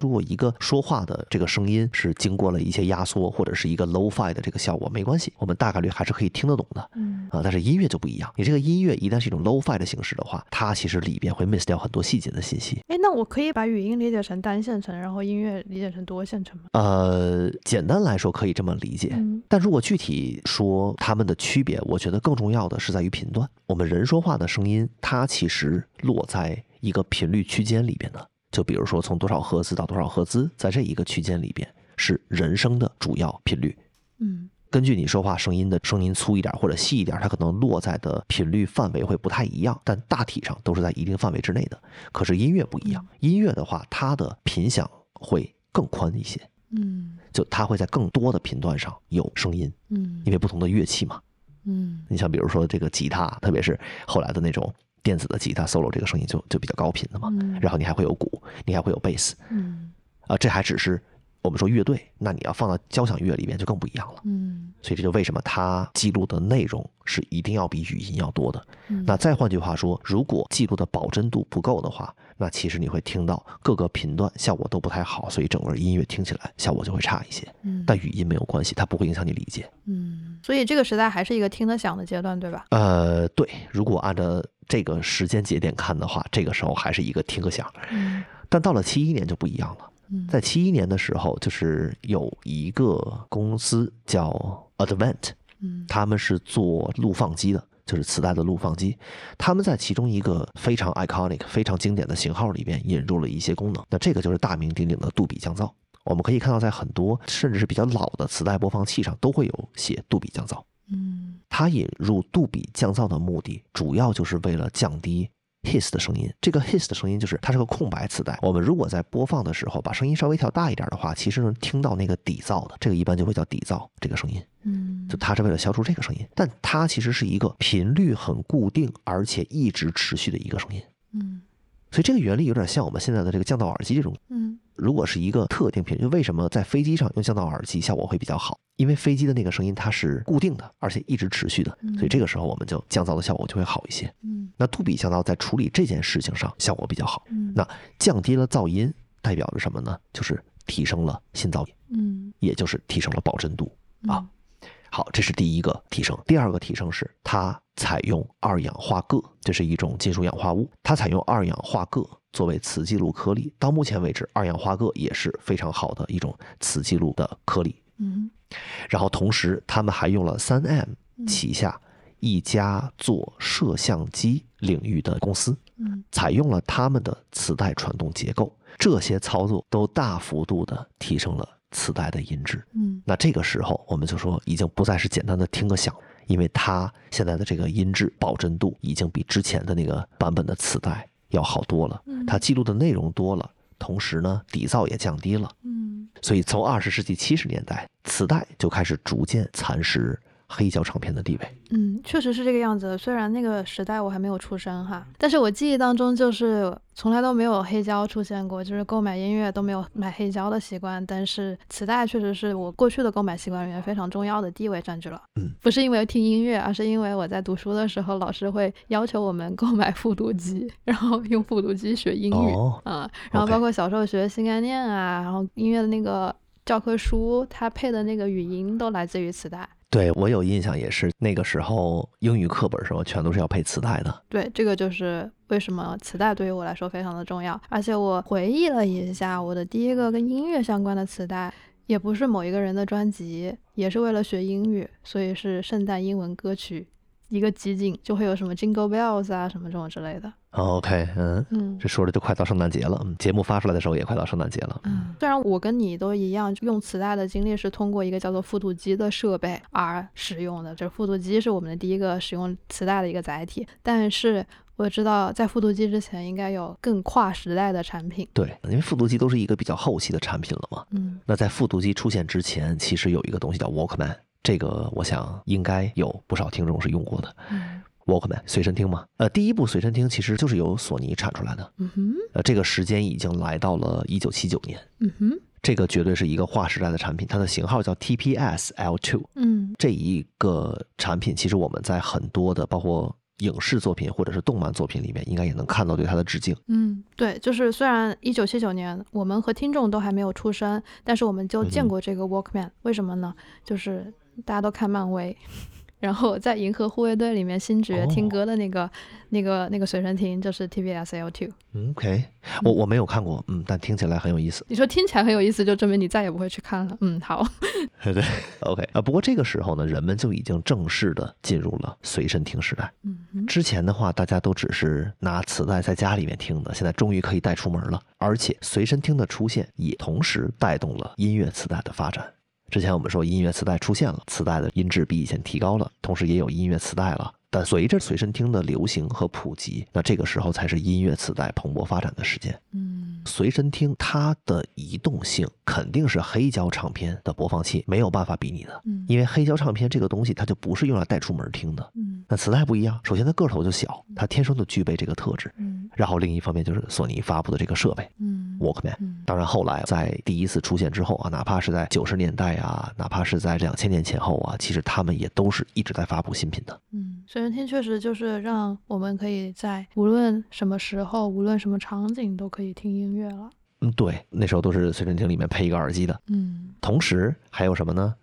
如果一个说话的这个声音是经过了一些压缩，或者是一个 low-fi 的这个效果，没关系，我们大概率还是可以听得懂的。嗯啊，但是音乐就不一样，你这个音乐一旦是一种 low-fi 的形式的话，它其实里边会 miss 掉很多细节的信息。哎，那我可以把语音理解成单线程，然后音乐理解成多线程吗？呃，简单来说可以这么理解，但如果具体说它们的区别，我觉得更重要的是在于频段。我们人说话的声音，它其实落在一个频率区间里边的。就比如说，从多少赫兹到多少赫兹，在这一个区间里边是人声的主要频率。嗯，根据你说话声音的声音粗一点或者细一点，它可能落在的频率范围会不太一样，但大体上都是在一定范围之内的。可是音乐不一样，音乐的话，它的频响会更宽一些。嗯，就它会在更多的频段上有声音。嗯，因为不同的乐器嘛。嗯，你像比如说这个吉他，特别是后来的那种。电子的吉他 solo 这个声音就就比较高频的嘛，然后你还会有鼓，你还会有贝斯，嗯，啊，这还只是我们说乐队，那你要放到交响乐里边就更不一样了，嗯。所以这就为什么它记录的内容是一定要比语音要多的。那再换句话说，如果记录的保真度不够的话，那其实你会听到各个频段效果都不太好，所以整个音乐听起来效果就会差一些。嗯，但语音没有关系，它不会影响你理解。嗯，所以这个时代还是一个听得响的阶段，对吧？呃，对，如果按照这个时间节点看的话，这个时候还是一个听个响。嗯，但到了七一年就不一样了。在七一年的时候，就是有一个公司叫 Advent，嗯，他们是做录放机的。就是磁带的录放机，他们在其中一个非常 iconic、非常经典的型号里边引入了一些功能。那这个就是大名鼎鼎的杜比降噪。我们可以看到，在很多甚至是比较老的磁带播放器上都会有写杜比降噪。嗯，它引入杜比降噪的目的，主要就是为了降低。hiss 的声音，这个 hiss 的声音就是它是个空白磁带。我们如果在播放的时候把声音稍微调大一点的话，其实能听到那个底噪的，这个一般就会叫底噪这个声音。嗯，就它是为了消除这个声音，但它其实是一个频率很固定而且一直持续的一个声音。嗯，所以这个原理有点像我们现在的这个降噪耳机这种。嗯。如果是一个特定频率，为什么在飞机上用降噪耳机效果会比较好？因为飞机的那个声音它是固定的，而且一直持续的，所以这个时候我们就降噪的效果就会好一些。嗯，那杜比降噪在处理这件事情上效果比较好。嗯，那降低了噪音代表着什么呢？就是提升了新噪音。嗯，也就是提升了保真度啊。好，这是第一个提升。第二个提升是它采用二氧化铬，这是一种金属氧化物，它采用二氧化铬。作为磁记录颗粒，到目前为止，二氧化铬也是非常好的一种磁记录的颗粒。嗯，然后同时，他们还用了三 M 旗下一家做摄像机领域的公司，嗯，采用了他们的磁带传动结构，这些操作都大幅度的提升了磁带的音质。嗯，那这个时候我们就说，已经不再是简单的听个响，因为它现在的这个音质保真度已经比之前的那个版本的磁带。要好多了，它记录的内容多了，同时呢，底噪也降低了。嗯，所以从二十世纪七十年代，磁带就开始逐渐蚕食。黑胶唱片的地位，嗯，确实是这个样子。虽然那个时代我还没有出生哈，但是我记忆当中就是从来都没有黑胶出现过，就是购买音乐都没有买黑胶的习惯。但是磁带确实是我过去的购买习惯里面非常重要的地位占据了。嗯，不是因为听音乐，而是因为我在读书的时候，老师会要求我们购买复读机，然后用复读机学英语啊，然后包括小时候学新概念啊，然后音乐的那个教科书，它配的那个语音都来自于磁带。对我有印象，也是那个时候英语课本什么全都是要配磁带的。对，这个就是为什么磁带对于我来说非常的重要。而且我回忆了一下，我的第一个跟音乐相关的磁带，也不是某一个人的专辑，也是为了学英语，所以是圣诞英文歌曲。一个集锦就会有什么 Jingle Bells 啊，什么这种之类的。OK，嗯嗯，这说着就快到圣诞节了。嗯，节目发出来的时候也快到圣诞节了。嗯，虽然我跟你都一样，用磁带的经历是通过一个叫做复读机的设备而使用的，就是复读机是我们的第一个使用磁带的一个载体。但是我知道，在复读机之前应该有更跨时代的产品。对，因为复读机都是一个比较后期的产品了嘛。嗯，那在复读机出现之前，其实有一个东西叫 Walkman。这个我想应该有不少听众是用过的，Walkman 随身听嘛。呃，第一部随身听其实就是由索尼产出来的。嗯哼。呃，这个时间已经来到了一九七九年。嗯哼。这个绝对是一个划时代的产品，它的型号叫 TPS L2。嗯。这一个产品其实我们在很多的包括影视作品或者是动漫作品里面，应该也能看到对它的致敬。嗯，对，就是虽然一九七九年我们和听众都还没有出生，但是我们就见过这个 Walkman。为什么呢？就是。大家都看漫威，然后在《银河护卫队》里面，星爵听歌的那个、那个、那个随身听就是 TBS L2。OK，我我没有看过，嗯，但听起来很有意思。你说听起来很有意思，就证明你再也不会去看了。嗯，好。对，OK 啊。不过这个时候呢，人们就已经正式的进入了随身听时代。嗯，之前的话，大家都只是拿磁带在家里面听的，现在终于可以带出门了。而且随身听的出现，也同时带动了音乐磁带的发展。之前我们说音乐磁带出现了，磁带的音质比以前提高了，同时也有音乐磁带了。但随着随身听的流行和普及，那这个时候才是音乐磁带蓬勃发展的时间。嗯，随身听它的移动性肯定是黑胶唱片的播放器没有办法比拟的。嗯，因为黑胶唱片这个东西它就不是用来带出门听的。嗯，那磁带不一样，首先它个头就小，它天生就具备这个特质。嗯，然后另一方面就是索尼发布的这个设备。嗯。Walkman。当然，后来在第一次出现之后啊，哪怕是在九十年代啊，哪怕是在两千年前后啊，其实他们也都是一直在发布新品的。嗯，随身听确实就是让我们可以在无论什么时候、无论什么场景都可以听音乐了。嗯，对，那时候都是随身听里面配一个耳机的。嗯，同时还有什么呢？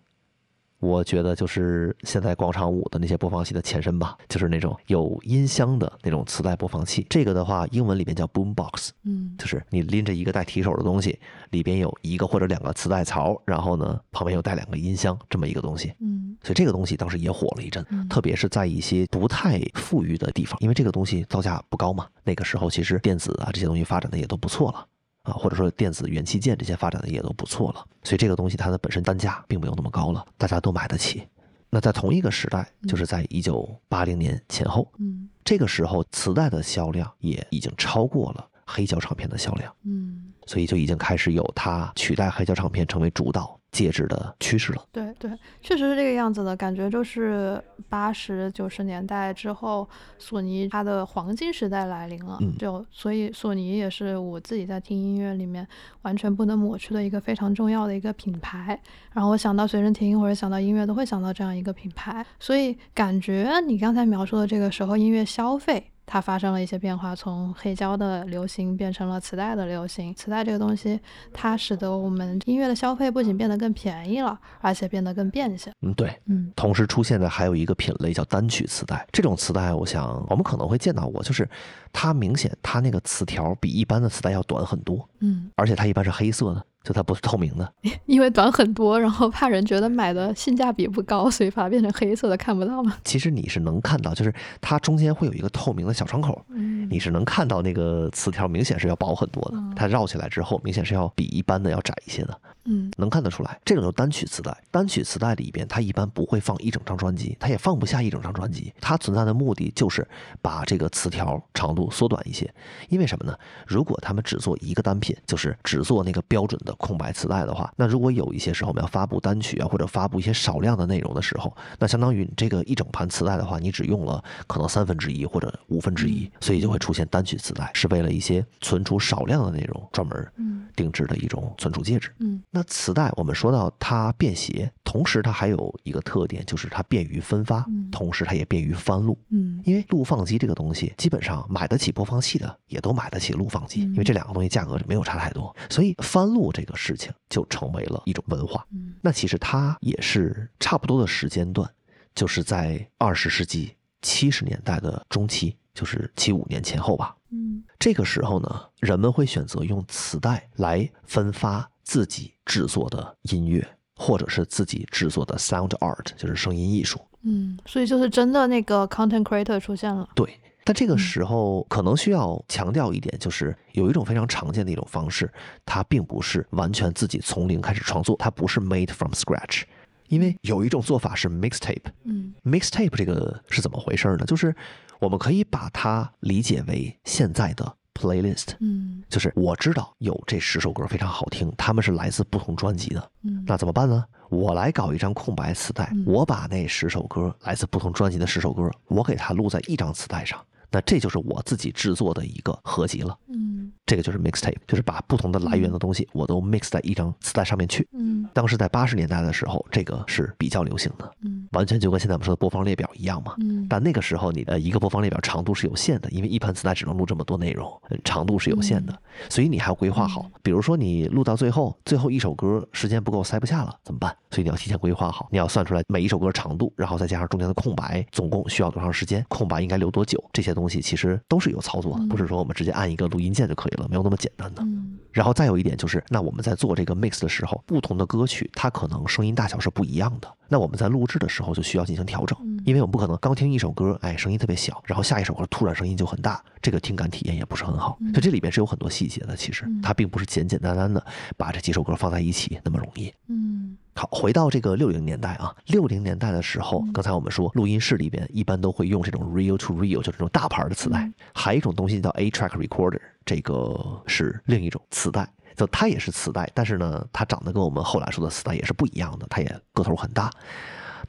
我觉得就是现在广场舞的那些播放器的前身吧，就是那种有音箱的那种磁带播放器。这个的话，英文里面叫 boom box，嗯，就是你拎着一个带提手的东西，里边有一个或者两个磁带槽，然后呢旁边又带两个音箱，这么一个东西。嗯，所以这个东西当时也火了一阵，特别是在一些不太富裕的地方，因为这个东西造价不高嘛。那个时候其实电子啊这些东西发展的也都不错了。啊，或者说电子元器件这些发展的也都不错了，所以这个东西它的本身单价并没有那么高了，大家都买得起。那在同一个时代，就是在一九八零年前后，嗯，这个时候磁带的销量也已经超过了黑胶唱片的销量，嗯，所以就已经开始有它取代黑胶唱片成为主导。介质的趋势了，对对，确实是这个样子的感觉，就是八十九十年代之后，索尼它的黄金时代来临了，嗯，就所以索尼也是我自己在听音乐里面完全不能抹去的一个非常重要的一个品牌。然后我想到随身听或者想到音乐，都会想到这样一个品牌，所以感觉你刚才描述的这个时候音乐消费。它发生了一些变化，从黑胶的流行变成了磁带的流行。磁带这个东西，它使得我们音乐的消费不仅变得更便宜了，而且变得更便携。嗯，对，嗯。同时出现的还有一个品类叫单曲磁带。这种磁带，我想我们可能会见到过，就是它明显它那个磁条比一般的磁带要短很多，嗯，而且它一般是黑色的。就它不是透明的，因为短很多，然后怕人觉得买的性价比不高，所以把它变成黑色的，看不到吗？其实你是能看到，就是它中间会有一个透明的小窗口，嗯，你是能看到那个磁条明显是要薄很多的，它绕起来之后明显是要比一般的要窄一些的，嗯，能看得出来。这种就单曲磁带，单曲磁带里边它一般不会放一整张专辑，它也放不下一整张专辑，它存在的目的就是把这个磁条长度缩短一些。因为什么呢？如果他们只做一个单品，就是只做那个标准的。空白磁带的话，那如果有一些时候我们要发布单曲啊，或者发布一些少量的内容的时候，那相当于你这个一整盘磁带的话，你只用了可能三分之一或者五分之一，所以就会出现单曲磁带，是为了一些存储少量的内容专门定制的一种存储介质。嗯，那磁带我们说到它便携，同时它还有一个特点，就是它便于分发，同时它也便于翻录。嗯，因为录放机这个东西，基本上买得起播放器的也都买得起录放机，因为这两个东西价格没有差太多，所以翻录这个。事情就成为了一种文化。嗯，那其实它也是差不多的时间段，就是在二十世纪七十年代的中期，就是七五年前后吧。嗯，这个时候呢，人们会选择用磁带来分发自己制作的音乐，或者是自己制作的 sound art，就是声音艺术。嗯，所以就是真的那个 content creator 出现了。对。但这个时候可能需要强调一点，就是有一种非常常见的一种方式，它并不是完全自己从零开始创作，它不是 made from scratch。因为有一种做法是 mixtape。嗯，mixtape 这个是怎么回事呢？就是我们可以把它理解为现在的 playlist。嗯，就是我知道有这十首歌非常好听，他们是来自不同专辑的。嗯，那怎么办呢？我来搞一张空白磁带，我把那十首歌来自不同专辑的十首歌，我给它录在一张磁带上。那这就是我自己制作的一个合集了，嗯，这个就是 mixtape，就是把不同的来源的东西我都 mix 在一张磁带上面去，嗯，当时在八十年代的时候，这个是比较流行的，嗯，完全就跟现在我们说的播放列表一样嘛，嗯，但那个时候你的一个播放列表长度是有限的，因为一盘磁带只能录这么多内容，长度是有限的，所以你还要规划好，比如说你录到最后，最后一首歌时间不够塞不下了怎么办？所以你要提前规划好，你要算出来每一首歌长度，然后再加上中间的空白，总共需要多长时间，空白应该留多久，这些东西其实都。是有操作的，不是说我们直接按一个录音键就可以了，没有那么简单的。然后再有一点就是，那我们在做这个 mix 的时候，不同的歌曲它可能声音大小是不一样的。那我们在录制的时候就需要进行调整，因为我们不可能刚听一首歌，哎，声音特别小，然后下一首歌突然声音就很大，这个听感体验也不是很好。所以这里边是有很多细节的，其实它并不是简简单单的把这几首歌放在一起那么容易。嗯。好，回到这个六零年代啊，六零年代的时候，刚才我们说录音室里边一般都会用这种 real to real，就这种大牌的磁带。还有一种东西叫 A track recorder，这个是另一种磁带，就它也是磁带，但是呢，它长得跟我们后来说的磁带也是不一样的，它也个头很大。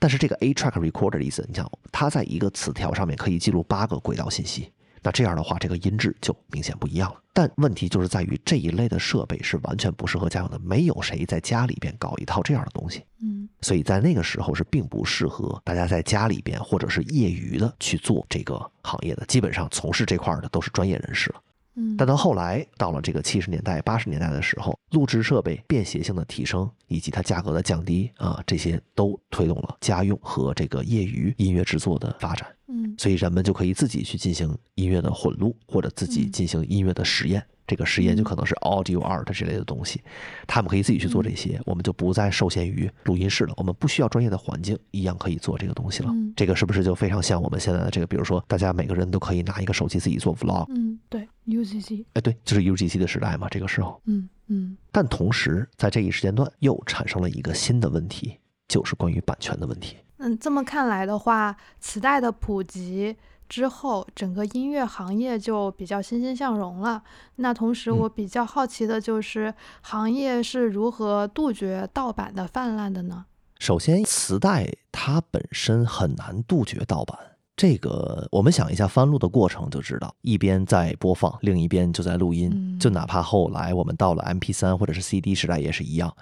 但是这个 A track recorder 的意思，你想，它在一个磁条上面可以记录八个轨道信息。那这样的话，这个音质就明显不一样了。但问题就是在于这一类的设备是完全不适合家用的，没有谁在家里边搞一套这样的东西。嗯，所以在那个时候是并不适合大家在家里边或者是业余的去做这个行业的，基本上从事这块的都是专业人士了。嗯，但到后来，到了这个七十年代、八十年代的时候，录制设备便携性的提升以及它价格的降低啊，这些都推动了家用和这个业余音乐制作的发展。嗯，所以人们就可以自己去进行音乐的混录，或者自己进行音乐的实验。这个实验就可能是 audio art 这类的东西，他们可以自己去做这些，我们就不再受限于录音室了，我们不需要专业的环境，一样可以做这个东西了。这个是不是就非常像我们现在的这个？比如说，大家每个人都可以拿一个手机自己做 vlog。嗯，对，UGC。哎，对，就是 UGC 的时代嘛，这个时候。嗯嗯。但同时，在这一时间段又产生了一个新的问题，就是关于版权的问题。嗯，这么看来的话，磁带的普及。之后，整个音乐行业就比较欣欣向荣了。那同时，我比较好奇的就是，行业是如何杜绝盗版的泛滥的呢？首先，磁带它本身很难杜绝盗版。这个，我们想一下翻录的过程就知道，一边在播放，另一边就在录音。就哪怕后来我们到了 M P 三或者是 CD 时代也是一样。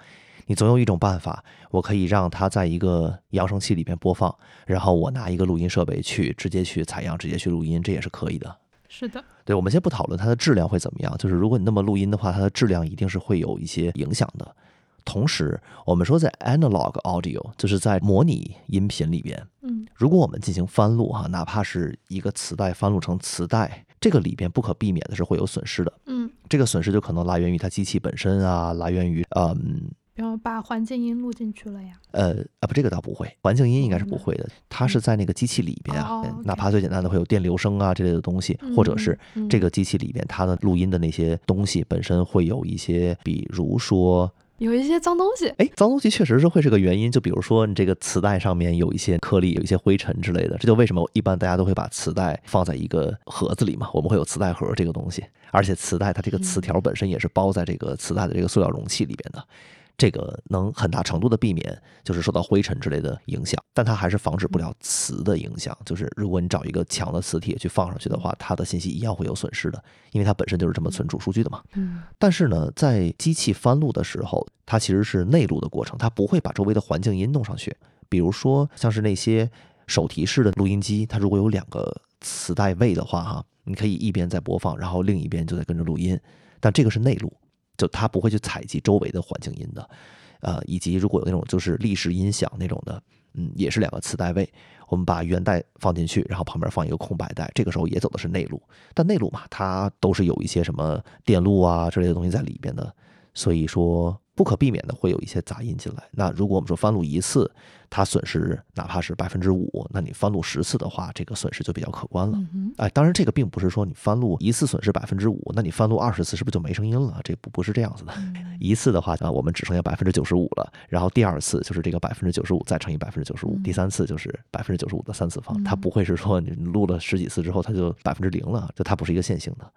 你总有一种办法，我可以让它在一个扬声器里边播放，然后我拿一个录音设备去直接去采样，直接去录音，这也是可以的。是的，对，我们先不讨论它的质量会怎么样，就是如果你那么录音的话，它的质量一定是会有一些影响的。同时，我们说在 analog audio，就是在模拟音频里边，嗯，如果我们进行翻录哈，哪怕是一个磁带翻录成磁带，这个里边不可避免的是会有损失的。嗯，这个损失就可能来源于它机器本身啊，来源于嗯。然后把环境音录进去了呀？呃啊不，这个倒不会，环境音应该是不会的。它是在那个机器里边啊，哪怕最简单的会有电流声啊之类的东西，或者是这个机器里边它的录音的那些东西本身会有一些，比如说有一些脏东西。哎，脏东西确实是会是个原因。就比如说你这个磁带上面有一些颗粒，有一些灰尘之类的，这就为什么一般大家都会把磁带放在一个盒子里嘛？我们会有磁带盒这个东西，而且磁带它这个磁条本身也是包在这个磁带的这个塑料容器里边的。这个能很大程度的避免，就是受到灰尘之类的影响，但它还是防止不了磁的影响。就是如果你找一个强的磁铁去放上去的话，它的信息一样会有损失的，因为它本身就是这么存储数据的嘛。嗯。但是呢，在机器翻录的时候，它其实是内录的过程，它不会把周围的环境音弄上去。比如说，像是那些手提式的录音机，它如果有两个磁带位的话，哈，你可以一边在播放，然后另一边就在跟着录音，但这个是内录。就它不会去采集周围的环境音的，呃，以及如果有那种就是立式音响那种的，嗯，也是两个磁带位，我们把原带放进去，然后旁边放一个空白带，这个时候也走的是内录，但内录嘛，它都是有一些什么电路啊之类的东西在里边的，所以说。不可避免的会有一些杂音进来。那如果我们说翻录一次，它损失哪怕是百分之五，那你翻录十次的话，这个损失就比较可观了。哎，当然这个并不是说你翻录一次损失百分之五，那你翻录二十次是不是就没声音了？这不不是这样子的。一次的话啊，我们只剩下百分之九十五了。然后第二次就是这个百分之九十五再乘以百分之九十五，第三次就是百分之九十五的三次方。它不会是说你录了十几次之后它就百分之零了，就它不是一个线性的。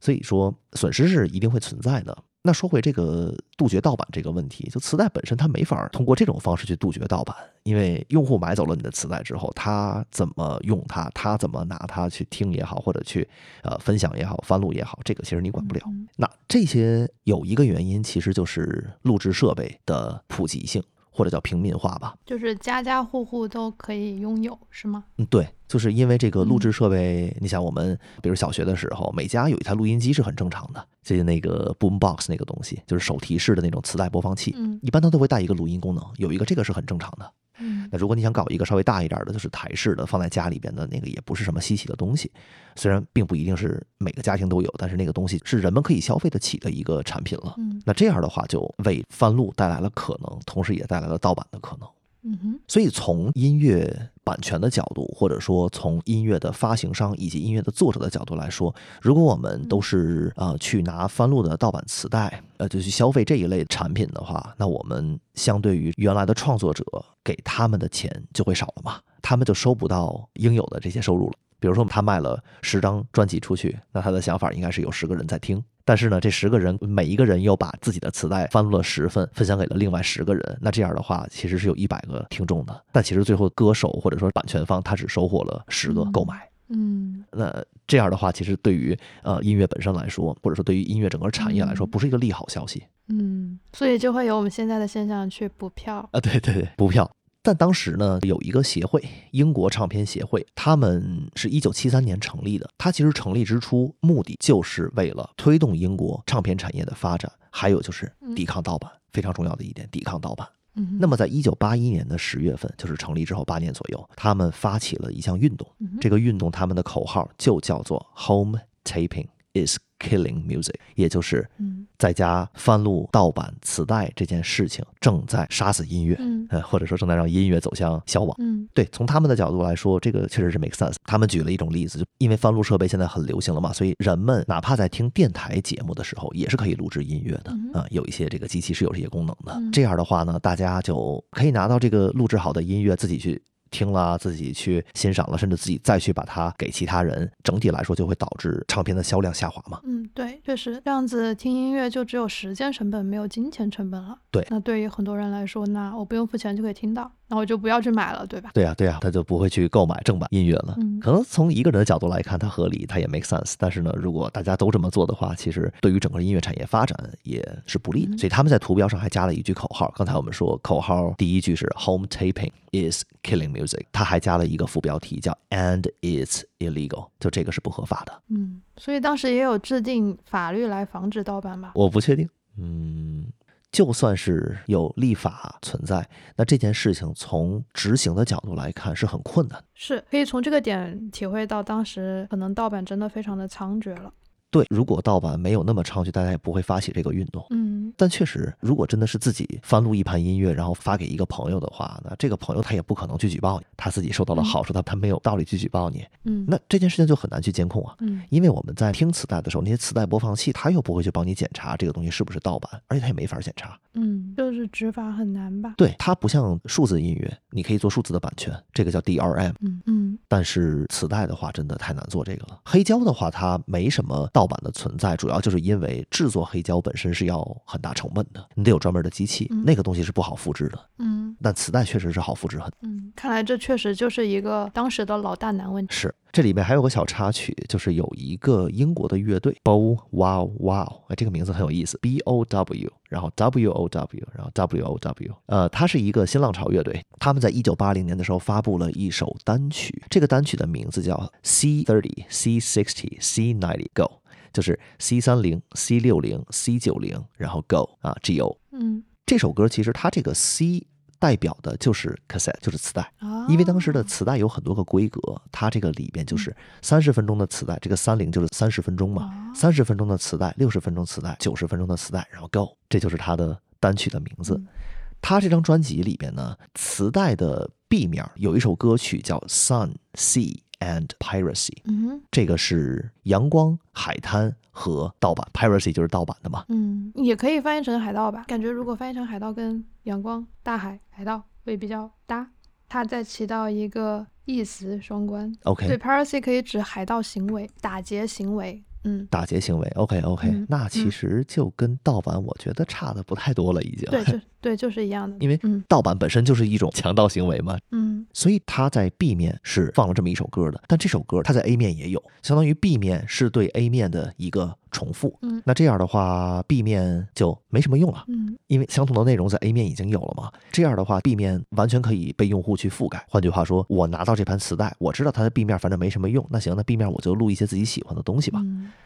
所以说损失是一定会存在的。那说回这个杜绝盗版这个问题，就磁带本身它没法通过这种方式去杜绝盗版，因为用户买走了你的磁带之后，他怎么用它，他怎么拿它去听也好，或者去呃分享也好，翻录也好，这个其实你管不了。那这些有一个原因，其实就是录制设备的普及性。或者叫平民化吧，就是家家户户都可以拥有，是吗？嗯，对，就是因为这个录制设备，你想我们比如小学的时候，每家有一台录音机是很正常的，就是那个 boom box 那个东西，就是手提式的那种磁带播放器，嗯，一般它都会带一个录音功能，有一个这个是很正常的。嗯，那如果你想搞一个稍微大一点的，就是台式的，放在家里边的那个也不是什么稀奇的东西。虽然并不一定是每个家庭都有，但是那个东西是人们可以消费得起的一个产品了。嗯，那这样的话就为翻录带来了可能，同时也带来了盗版的可能。嗯哼，所以从音乐版权的角度，或者说从音乐的发行商以及音乐的作者的角度来说，如果我们都是呃去拿翻录的盗版磁带，呃就去消费这一类产品的话，那我们相对于原来的创作者给他们的钱就会少了嘛，他们就收不到应有的这些收入了。比如说他卖了十张专辑出去，那他的想法应该是有十个人在听。但是呢，这十个人每一个人又把自己的磁带翻录了十份，分享给了另外十个人。那这样的话，其实是有一百个听众的。但其实最后歌手或者说版权方他只收获了十个购买。嗯，那这样的话，其实对于呃音乐本身来说，或者说对于音乐整个产业来说，不是一个利好消息。嗯，所以就会有我们现在的现象去补票啊，对对对，补票。但当时呢，有一个协会，英国唱片协会，他们是一九七三年成立的。它其实成立之初，目的就是为了推动英国唱片产业的发展，还有就是抵抗盗版，非常重要的一点，抵抗盗版。那么，在一九八一年的十月份，就是成立之后八年左右，他们发起了一项运动。这个运动他们的口号就叫做 “Home Taping is”。Killing music，也就是在家翻录盗版磁带这件事情正在杀死音乐，嗯，或者说正在让音乐走向消亡。嗯，对，从他们的角度来说，这个确实是 make sense。他们举了一种例子，就因为翻录设备现在很流行了嘛，所以人们哪怕在听电台节目的时候，也是可以录制音乐的啊。有一些这个机器是有这些功能的。这样的话呢，大家就可以拿到这个录制好的音乐自己去。听了自己去欣赏了，甚至自己再去把它给其他人，整体来说就会导致唱片的销量下滑嘛？嗯，对，确实这样子听音乐就只有时间成本，没有金钱成本了。对，那对于很多人来说，那我不用付钱就可以听到。那我就不要去买了，对吧？对呀，对呀，他就不会去购买正版音乐了。嗯，可能从一个人的角度来看，它合理，它也 make sense。但是呢，如果大家都这么做的话，其实对于整个音乐产业发展也是不利的。所以他们在图标上还加了一句口号。刚才我们说口号第一句是 Home taping is killing music，他还加了一个副标题叫 And it's illegal，就这个是不合法的。嗯，所以当时也有制定法律来防止盗版吧？我不确定。嗯。就算是有立法存在，那这件事情从执行的角度来看是很困难。是可以从这个点体会到，当时可能盗版真的非常的猖獗了。对，如果盗版没有那么猖獗，大家也不会发起这个运动。嗯，但确实，如果真的是自己翻录一盘音乐，然后发给一个朋友的话，那这个朋友他也不可能去举报你，他自己受到了好处，他他没有道理去举报你。嗯，那这件事情就很难去监控啊。嗯，因为我们在听磁带的时候，那些磁带播放器他又不会去帮你检查这个东西是不是盗版，而且他也没法检查。嗯，就是执法很难吧？对，它不像数字音乐，你可以做数字的版权，这个叫 DRM。嗯嗯，但是磁带的话，真的太难做这个了。黑胶的话，它没什么盗版的存在。主要就是因为制作黑胶本身是要很大成本的，你得有专门的机器，那个东西是不好复制的。嗯，但磁带确实是好复制很。嗯，看来这确实就是一个当时的老大难问题。是，这里面还有个小插曲，就是有一个英国的乐队，Bow Wow Wow，哎，这个名字很有意思，B O W，然后 W O W，然后 W O W，呃，它是一个新浪潮乐队，他们在一九八零年的时候发布了一首单曲，这个单曲的名字叫 C Thirty C Sixty C Ninety Go。就是 C 三零、C 六零、C 九零，然后 Go 啊，G O。嗯，这首歌其实它这个 C 代表的就是 cassette，就是磁带。因为当时的磁带有很多个规格，它这个里边就是三十分钟的磁带，这个三零就是三十分钟嘛，三十分钟的磁带，六十分钟磁带，九十分钟的磁带，然后 Go，这就是它的单曲的名字。它这张专辑里边呢，磁带的 B 面有一首歌曲叫 Sun Sea。And piracy，嗯，这个是阳光、海滩和盗版。Piracy 就是盗版的嘛，嗯，也可以翻译成海盗吧。感觉如果翻译成海盗跟阳光、大海、海盗会比较搭，它在起到一个意思双关。OK，对，piracy 可以指海盗行为、打劫行为。嗯，打劫行为，OK OK，那其实就跟盗版我觉得差的不太多了，已经。对，就对，就是一样的。因为盗版本身就是一种强盗行为嘛。嗯。所以他在 B 面是放了这么一首歌的，但这首歌他在 A 面也有，相当于 B 面是对 A 面的一个。重复，嗯，那这样的话，B 面就没什么用了，嗯，因为相同的内容在 A 面已经有了嘛。这样的话，B 面完全可以被用户去覆盖。换句话说，我拿到这盘磁带，我知道它的 B 面反正没什么用，那行，那 B 面我就录一些自己喜欢的东西吧。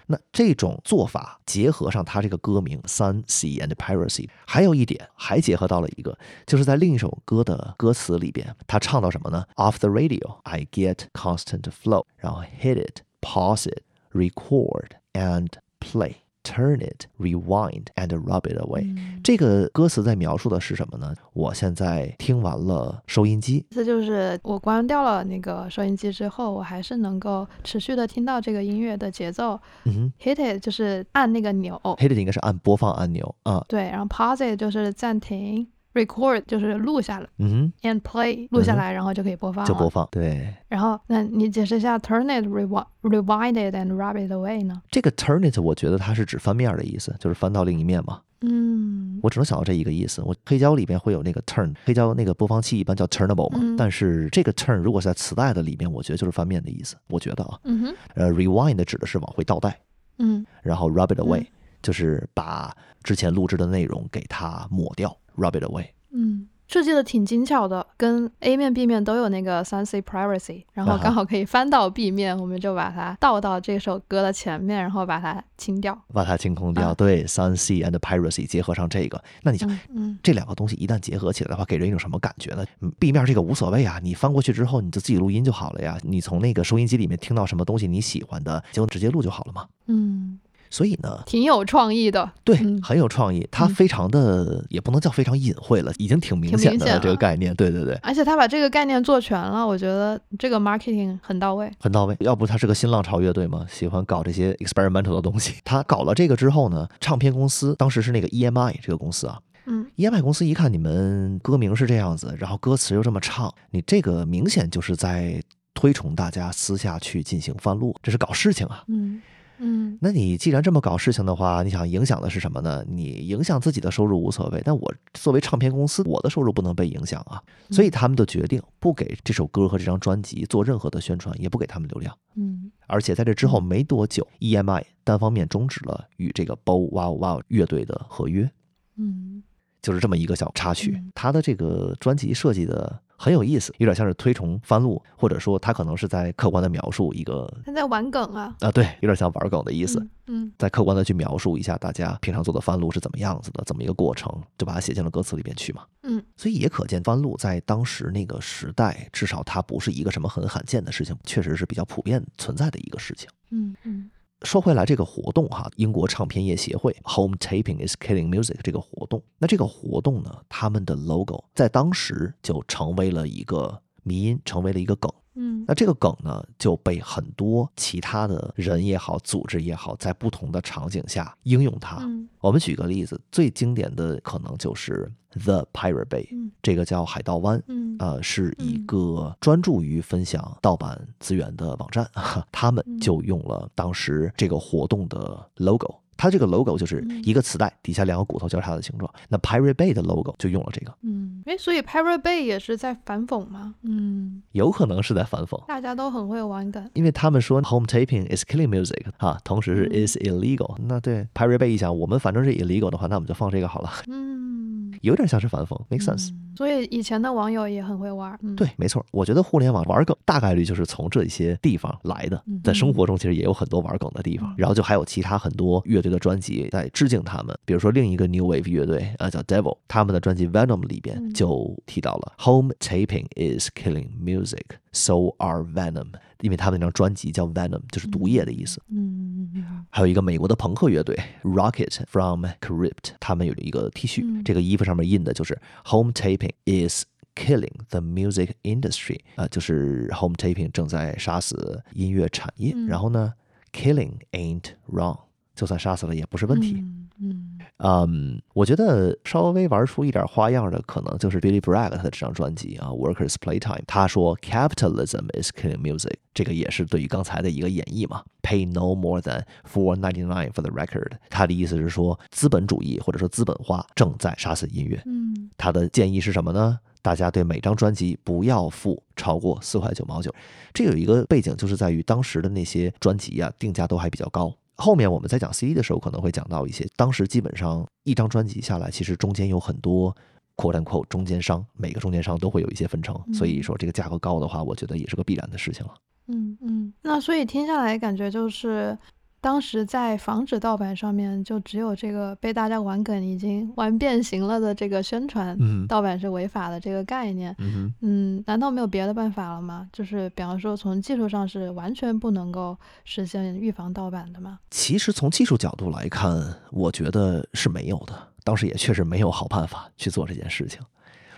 那这种做法结合上它这个歌名《Sun Sea and Piracy》，还有一点还结合到了一个，就是在另一首歌的歌词里边，他唱到什么呢？Off the radio, I get constant flow，然后 hit it, pause it, record and Play, turn it, rewind, and rub it away。这个歌词在描述的是什么呢？我现在听完了收音机，这就是我关掉了那个收音机之后，我还是能够持续的听到这个音乐的节奏。嗯，hit it 就是按那个钮，hit it 应该是按播放按钮啊。对，然后 pause it 就是暂停。Record 就是录下来，嗯，and play 录下来，然后就可以播放，就播放，对。然后，那你解释一下 turn it, rewind, rewind it and rub it away 呢？这个 turn it 我觉得它是指翻面的意思，就是翻到另一面嘛。嗯，我只能想到这一个意思。我黑胶里边会有那个 turn，黑胶那个播放器一般叫 turnable 嘛，但是这个 turn 如果在磁带的里面，我觉得就是翻面的意思。我觉得啊，嗯哼，呃，rewind 指的是往回倒带，嗯，然后 rub it away 就是把之前录制的内容给它抹掉，rub it away，嗯。设计的挺精巧的，跟 A 面 B 面都有那个 Sunset Privacy，然后刚好可以翻到 B 面，我们就把它倒到这首歌的前面，然后把它清掉，把它清空掉。对，Sunset and Privacy 结合上这个，那你想，嗯，这两个东西一旦结合起来的话，给人一种什么感觉呢？B 面这个无所谓啊，你翻过去之后，你就自己录音就好了呀。你从那个收音机里面听到什么东西你喜欢的，就直接录就好了嘛。嗯。所以呢，挺有创意的，对，很有创意。它非常的，也不能叫非常隐晦了，已经挺明显的这个概念。对对对，而且他把这个概念做全了，我觉得这个 marketing 很到位，很到位。要不他是个新浪潮乐队嘛，喜欢搞这些 experimental 的东西。他搞了这个之后呢，唱片公司当时是那个 EMI 这个公司啊，嗯，EMI 公司一看你们歌名是这样子，然后歌词又这么唱，你这个明显就是在推崇大家私下去进行翻录，这是搞事情啊。嗯。嗯，那你既然这么搞事情的话，你想影响的是什么呢？你影响自己的收入无所谓，但我作为唱片公司，我的收入不能被影响啊。所以他们就决定不给这首歌和这张专辑做任何的宣传，也不给他们流量。嗯，而且在这之后没多久，EMI 单方面终止了与这个 Bow Wow Wow 乐队的合约。嗯，就是这么一个小插曲，他的这个专辑设计的。很有意思，有点像是推崇翻录，或者说他可能是在客观的描述一个他在玩梗啊啊，对，有点像玩梗的意思。嗯，在客观的去描述一下大家平常做的翻录是怎么样子的，怎么一个过程，就把它写进了歌词里边去嘛。嗯，所以也可见翻录在当时那个时代，至少它不是一个什么很罕见的事情，确实是比较普遍存在的一个事情。嗯嗯。说回来，这个活动哈，英国唱片业协会 Home Taping is Killing Music 这个活动，那这个活动呢，他们的 logo 在当时就成为了一个。迷音成为了一个梗，嗯，那这个梗呢就被很多其他的人也好，组织也好，在不同的场景下应用它。我们举个例子，最经典的可能就是 The Pirate Bay，这个叫海盗湾，呃，是一个专注于分享盗版资源的网站，他们就用了当时这个活动的 logo。它这个 logo 就是一个磁带底下两个骨头交叉的形状。那 Pirate Bay 的 logo 就用了这个。嗯，哎，所以 Pirate Bay 也是在反讽吗？嗯，有可能是在反讽。大家都很会玩梗，因为他们说 home taping is killing music 啊，同时是 is illegal。那对 Pirate Bay 一想，我们反正是 illegal 的话，那我们就放这个好了。嗯，有点像是反讽，make sense。所以以前的网友也很会玩。嗯对，没错。我觉得互联网玩梗大概率就是从这些地方来的。在生活中其实也有很多玩梗的地方，然后就还有其他很多乐队的专辑在致敬他们。比如说另一个 New Wave 乐队啊，叫 Devil，他们的专辑 Venom 里边就提到了 Home taping is killing music，so are Venom。因为他们那张专辑叫 Venom，就是毒液的意思。嗯，还有一个美国的朋克乐队 Rocket from Crypt，他们有一个 T 恤，这个衣服上面印的就是 Home taping is killing the music industry，啊，就是 Home taping 正在杀死音乐产业。然后呢，Killing ain't wrong，就算杀死了也不是问题。嗯， 嗯，我觉得稍微玩出一点花样的，可能就是 Billy Bragg 他的这张专辑啊，Workers Playtime。他说 Capitalism is killing music，这个也是对于刚才的一个演绎嘛。Pay no more than four ninety nine for the record。他的意思是说，资本主义或者说资本化正在杀死音乐。嗯，他的建议是什么呢？大家对每张专辑不要付超过四块九毛九。这有一个背景，就是在于当时的那些专辑啊，定价都还比较高。后面我们在讲 CD 的时候，可能会讲到一些。当时基本上一张专辑下来，其实中间有很多扩展扩中间商，每个中间商都会有一些分成。所以说这个价格高的话，我觉得也是个必然的事情了。嗯嗯，那所以听下来感觉就是。当时在防止盗版上面，就只有这个被大家玩梗已经 玩变形了的这个宣传，盗版是违法的这个概念。嗯，难道没有别的办法了吗？就是比方说，从技术上是完全不能够实现预防盗版的吗？其实从技术角度来看，我觉得是没有的。当时也确实没有好办法去做这件事情，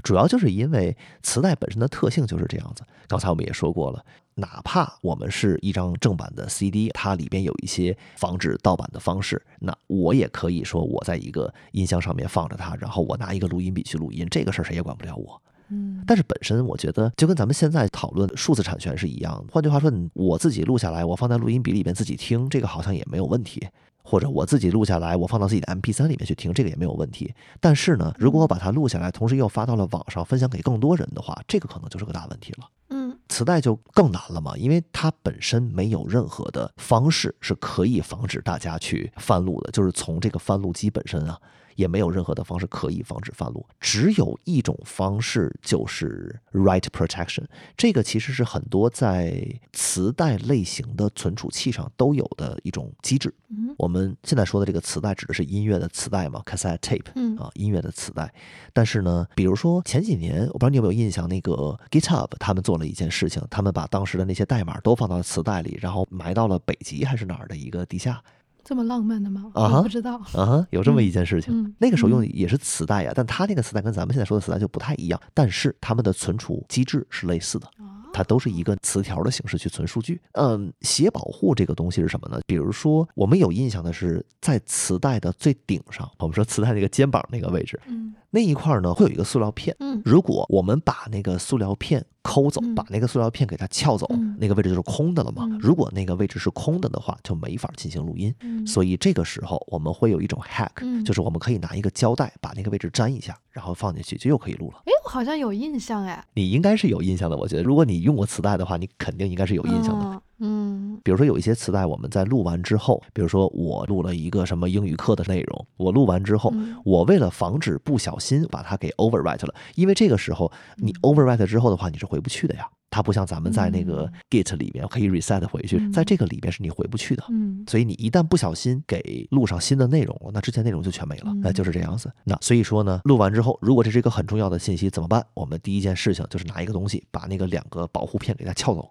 主要就是因为磁带本身的特性就是这样子。刚才我们也说过了。哪怕我们是一张正版的 CD，它里边有一些防止盗版的方式，那我也可以说我在一个音箱上面放着它，然后我拿一个录音笔去录音，这个事儿谁也管不了我。嗯，但是本身我觉得就跟咱们现在讨论数字产权是一样的。换句话说，我自己录下来，我放在录音笔里面自己听，这个好像也没有问题。或者我自己录下来，我放到自己的 MP3 里面去听，这个也没有问题。但是呢，如果我把它录下来，同时又发到了网上，分享给更多人的话，这个可能就是个大问题了。嗯，磁带就更难了嘛，因为它本身没有任何的方式是可以防止大家去翻录的，就是从这个翻录机本身啊。也没有任何的方式可以防止翻录，只有一种方式就是 write protection。这个其实是很多在磁带类型的存储器上都有的一种机制。我们现在说的这个磁带指的是音乐的磁带嘛，cassette tape，啊，音乐的磁带。但是呢，比如说前几年，我不知道你有没有印象，那个 GitHub 他们做了一件事情，他们把当时的那些代码都放到了磁带里，然后埋到了北极还是哪儿的一个地下。这么浪漫的吗？啊不知道啊，有这么一件事情。那个时候用的也是磁带呀，但它那个磁带跟咱们现在说的磁带就不太一样，但是它们的存储机制是类似的。它都是一个磁条的形式去存数据。嗯，写保护这个东西是什么呢？比如说，我们有印象的是在磁带的最顶上，我们说磁带那个肩膀那个位置，嗯，那一块呢会有一个塑料片。嗯，如果我们把那个塑料片抠走，把那个塑料片给它撬走，那个位置就是空的了嘛。如果那个位置是空的的话，就没法进行录音。所以这个时候我们会有一种 hack，就是我们可以拿一个胶带把那个位置粘一下，然后放进去就又可以录了。哎，我好像有印象哎。你应该是有印象的，我觉得，如果你用过磁带的话，你肯定应该是有印象的。嗯，比如说有一些磁带，我们在录完之后，比如说我录了一个什么英语课的内容，我录完之后，我为了防止不小心把它给 overwrite 了，因为这个时候你 overwrite 之后的话，你是回不去的呀。它不像咱们在那个 Git 里面可以 reset 回去，在这个里边是你回不去的。嗯，所以你一旦不小心给录上新的内容了，那之前内容就全没了。那就是这样子。那所以说呢，录完之后，如果这是一个很重要的信息怎么办？我们第一件事情就是拿一个东西把那个两个保护片给它撬走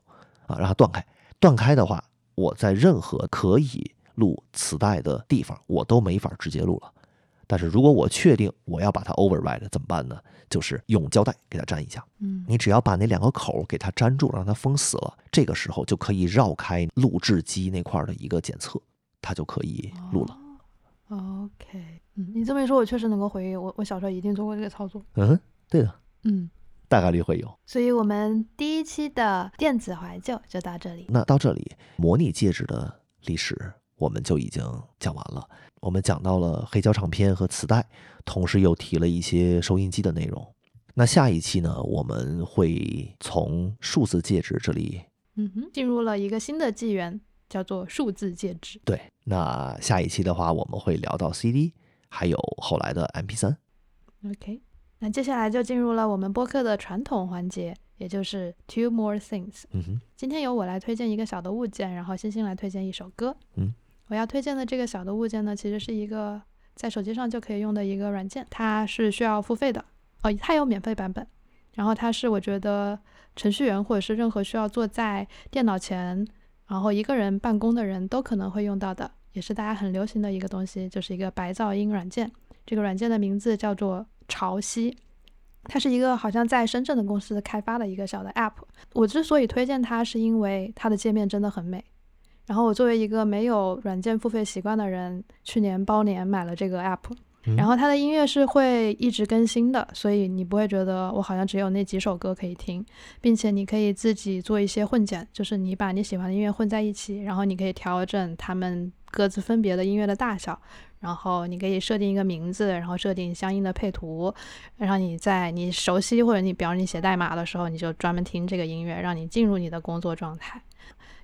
啊，让它断开。断开的话，我在任何可以录磁带的地方，我都没法直接录了。但是如果我确定我要把它 override 怎么办呢？就是用胶带给它粘一下。嗯，你只要把那两个口给它粘住，让它封死了，这个时候就可以绕开录制机那块的一个检测，它就可以录了。OK，嗯，你这么一说，我确实能够回忆，我我小时候一定做过这个操作。嗯，对的，嗯，大概率会有。所以我们第一期的电子怀旧就到这里。那到这里，模拟戒指的历史我们就已经讲完了。我们讲到了黑胶唱片和磁带，同时又提了一些收音机的内容。那下一期呢，我们会从数字戒指这里，嗯哼，进入了一个新的纪元，叫做数字戒指。对，那下一期的话，我们会聊到 CD，还有后来的 MP3。OK，那接下来就进入了我们播客的传统环节，也就是 Two More Things。嗯哼，今天由我来推荐一个小的物件，然后星星来推荐一首歌。嗯。我要推荐的这个小的物件呢，其实是一个在手机上就可以用的一个软件，它是需要付费的哦，它有免费版本。然后它是我觉得程序员或者是任何需要坐在电脑前，然后一个人办公的人都可能会用到的，也是大家很流行的一个东西，就是一个白噪音软件。这个软件的名字叫做潮汐，它是一个好像在深圳的公司开发的一个小的 App。我之所以推荐它，是因为它的界面真的很美。然后我作为一个没有软件付费习惯的人，去年包年买了这个 app，然后它的音乐是会一直更新的，所以你不会觉得我好像只有那几首歌可以听，并且你可以自己做一些混剪，就是你把你喜欢的音乐混在一起，然后你可以调整它们各自分别的音乐的大小，然后你可以设定一个名字，然后设定相应的配图，让你在你熟悉或者你比方你写代码的时候，你就专门听这个音乐，让你进入你的工作状态。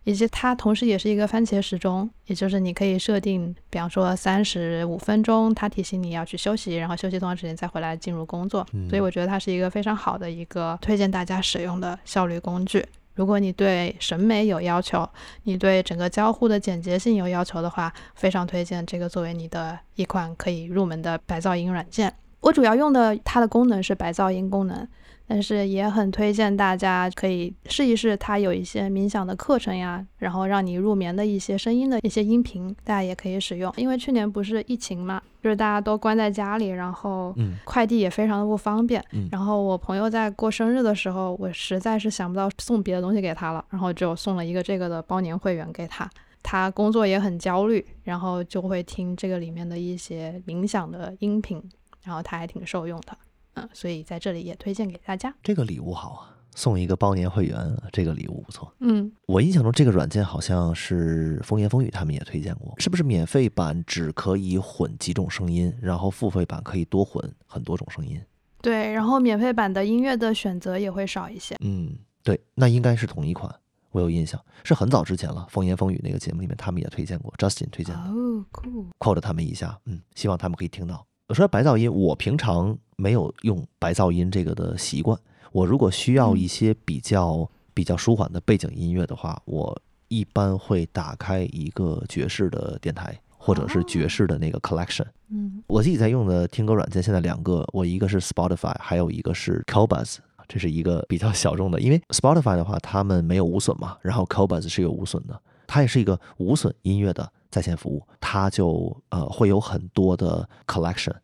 以及它同时也是一个番茄时钟，也就是你可以设定，比方说三十五分钟，它提醒你要去休息，然后休息多长时间再回来进入工作。所以我觉得它是一个非常好的一个推荐大家使用的效率工具。如果你对审美有要求，你对整个交互的简洁性有要求的话，非常推荐这个作为你的一款可以入门的白噪音软件。我主要用的它的功能是白噪音功能。但是也很推荐大家可以试一试，它有一些冥想的课程呀，然后让你入眠的一些声音的一些音频，大家也可以使用。因为去年不是疫情嘛，就是大家都关在家里，然后快递也非常的不方便。然后我朋友在过生日的时候，我实在是想不到送别的东西给他了，然后就送了一个这个的包年会员给他。他工作也很焦虑，然后就会听这个里面的一些冥想的音频，然后他还挺受用的。嗯，所以在这里也推荐给大家。这个礼物好啊，送一个包年会员，这个礼物不错。嗯，我印象中这个软件好像是风言风语他们也推荐过，是不是免费版只可以混几种声音，然后付费版可以多混很多种声音？对，然后免费版的音乐的选择也会少一些。嗯，对，那应该是同一款。我有印象，是很早之前了。风言风语那个节目里面，他们也推荐过，Justin 推荐的。哦，cool。quote 他们一下，嗯，希望他们可以听到。我说白噪音，我平常没有用白噪音这个的习惯。我如果需要一些比较比较舒缓的背景音乐的话，我一般会打开一个爵士的电台，或者是爵士的那个 collection。嗯，我自己在用的听歌软件现在两个，我一个是 Spotify，还有一个是 c o b u s 这是一个比较小众的，因为 Spotify 的话，他们没有无损嘛，然后 c o b u s 是有无损的，它也是一个无损音乐的在线服务，它就呃会有很多的 collection，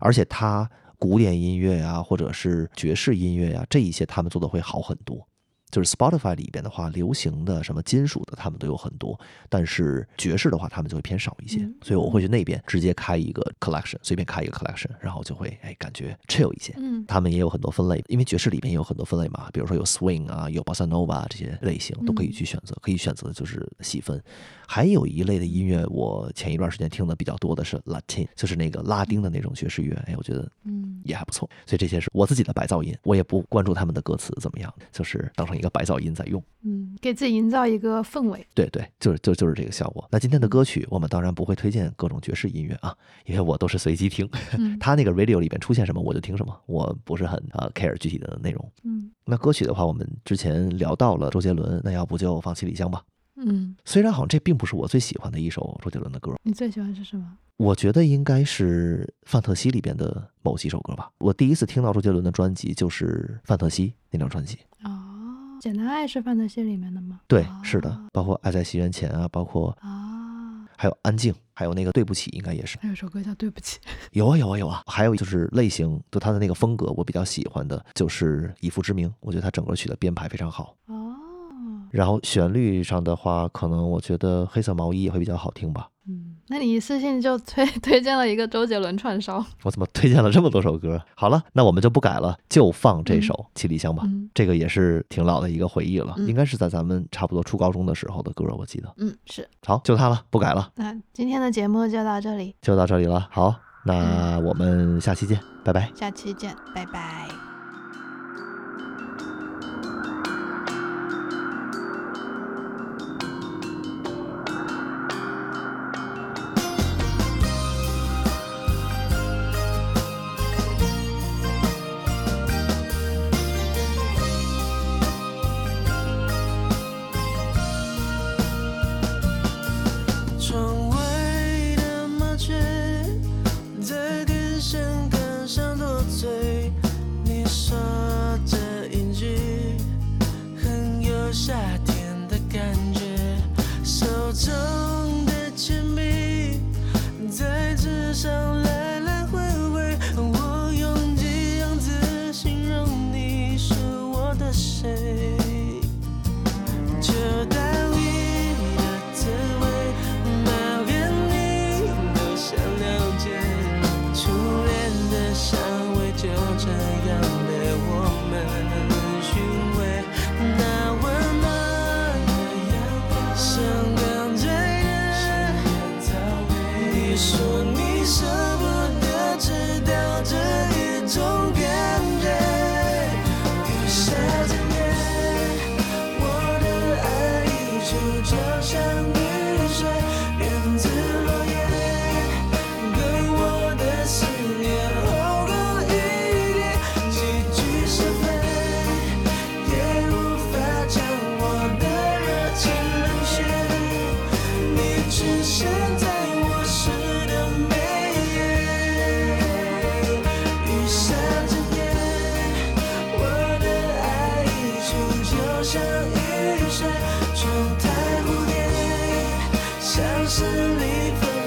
而且它古典音乐呀，或者是爵士音乐呀，这一些他们做的会好很多。就是 Spotify 里边的话，流行的什么金属的，他们都有很多，但是爵士的话，他们就会偏少一些。所以我会去那边直接开一个 collection，随便开一个 collection，然后就会哎感觉 chill 一些。嗯，他们也有很多分类，因为爵士里边也有很多分类嘛，比如说有 swing 啊，有 bossa nova 这些类型都可以去选择，可以选择就是细分。还有一类的音乐，我前一段时间听的比较多的是 Latin，就是那个拉丁的那种爵士乐，哎，我觉得嗯也还不错。所以这些是我自己的白噪音，我也不关注他们的歌词怎么样，就是当成一个白噪音在用。嗯，给自己营造一个氛围。对对，就是就就是这个效果。那今天的歌曲，我们当然不会推荐各种爵士音乐啊，因为我都是随机听。他那个 radio 里边出现什么我就听什么，我不是很呃 care 具体的内容。嗯，那歌曲的话，我们之前聊到了周杰伦，那要不就放七里香吧。嗯，虽然好像这并不是我最喜欢的一首周杰伦的歌，你最喜欢是什么？我觉得应该是《范特西》里边的某几首歌吧。我第一次听到周杰伦的专辑就是《范特西》那张专辑。哦，简单爱是范特西里面的吗？对，是的，包括《爱在西元前》啊，包括啊，还有《安静》，还有那个《对不起》，应该也是。还有首歌叫《对不起》。有啊有啊有啊，还有就是类型，就他的那个风格，我比较喜欢的就是《以父之名》，我觉得他整个曲的编排非常好。哦。然后旋律上的话，可能我觉得黑色毛衣也会比较好听吧。嗯，那你一次性就推 推荐了一个周杰伦串烧，我怎么推荐了这么多首歌？好了，那我们就不改了，就放这首《七里香》吧。这个也是挺老的一个回忆了，应该是在咱们差不多初高中的时候的歌，我记得。嗯，是。好，就它了，不改了。那今天的节目就到这里，就到这里了。好，那我们下期见，拜拜。下期见，拜拜。像是你分。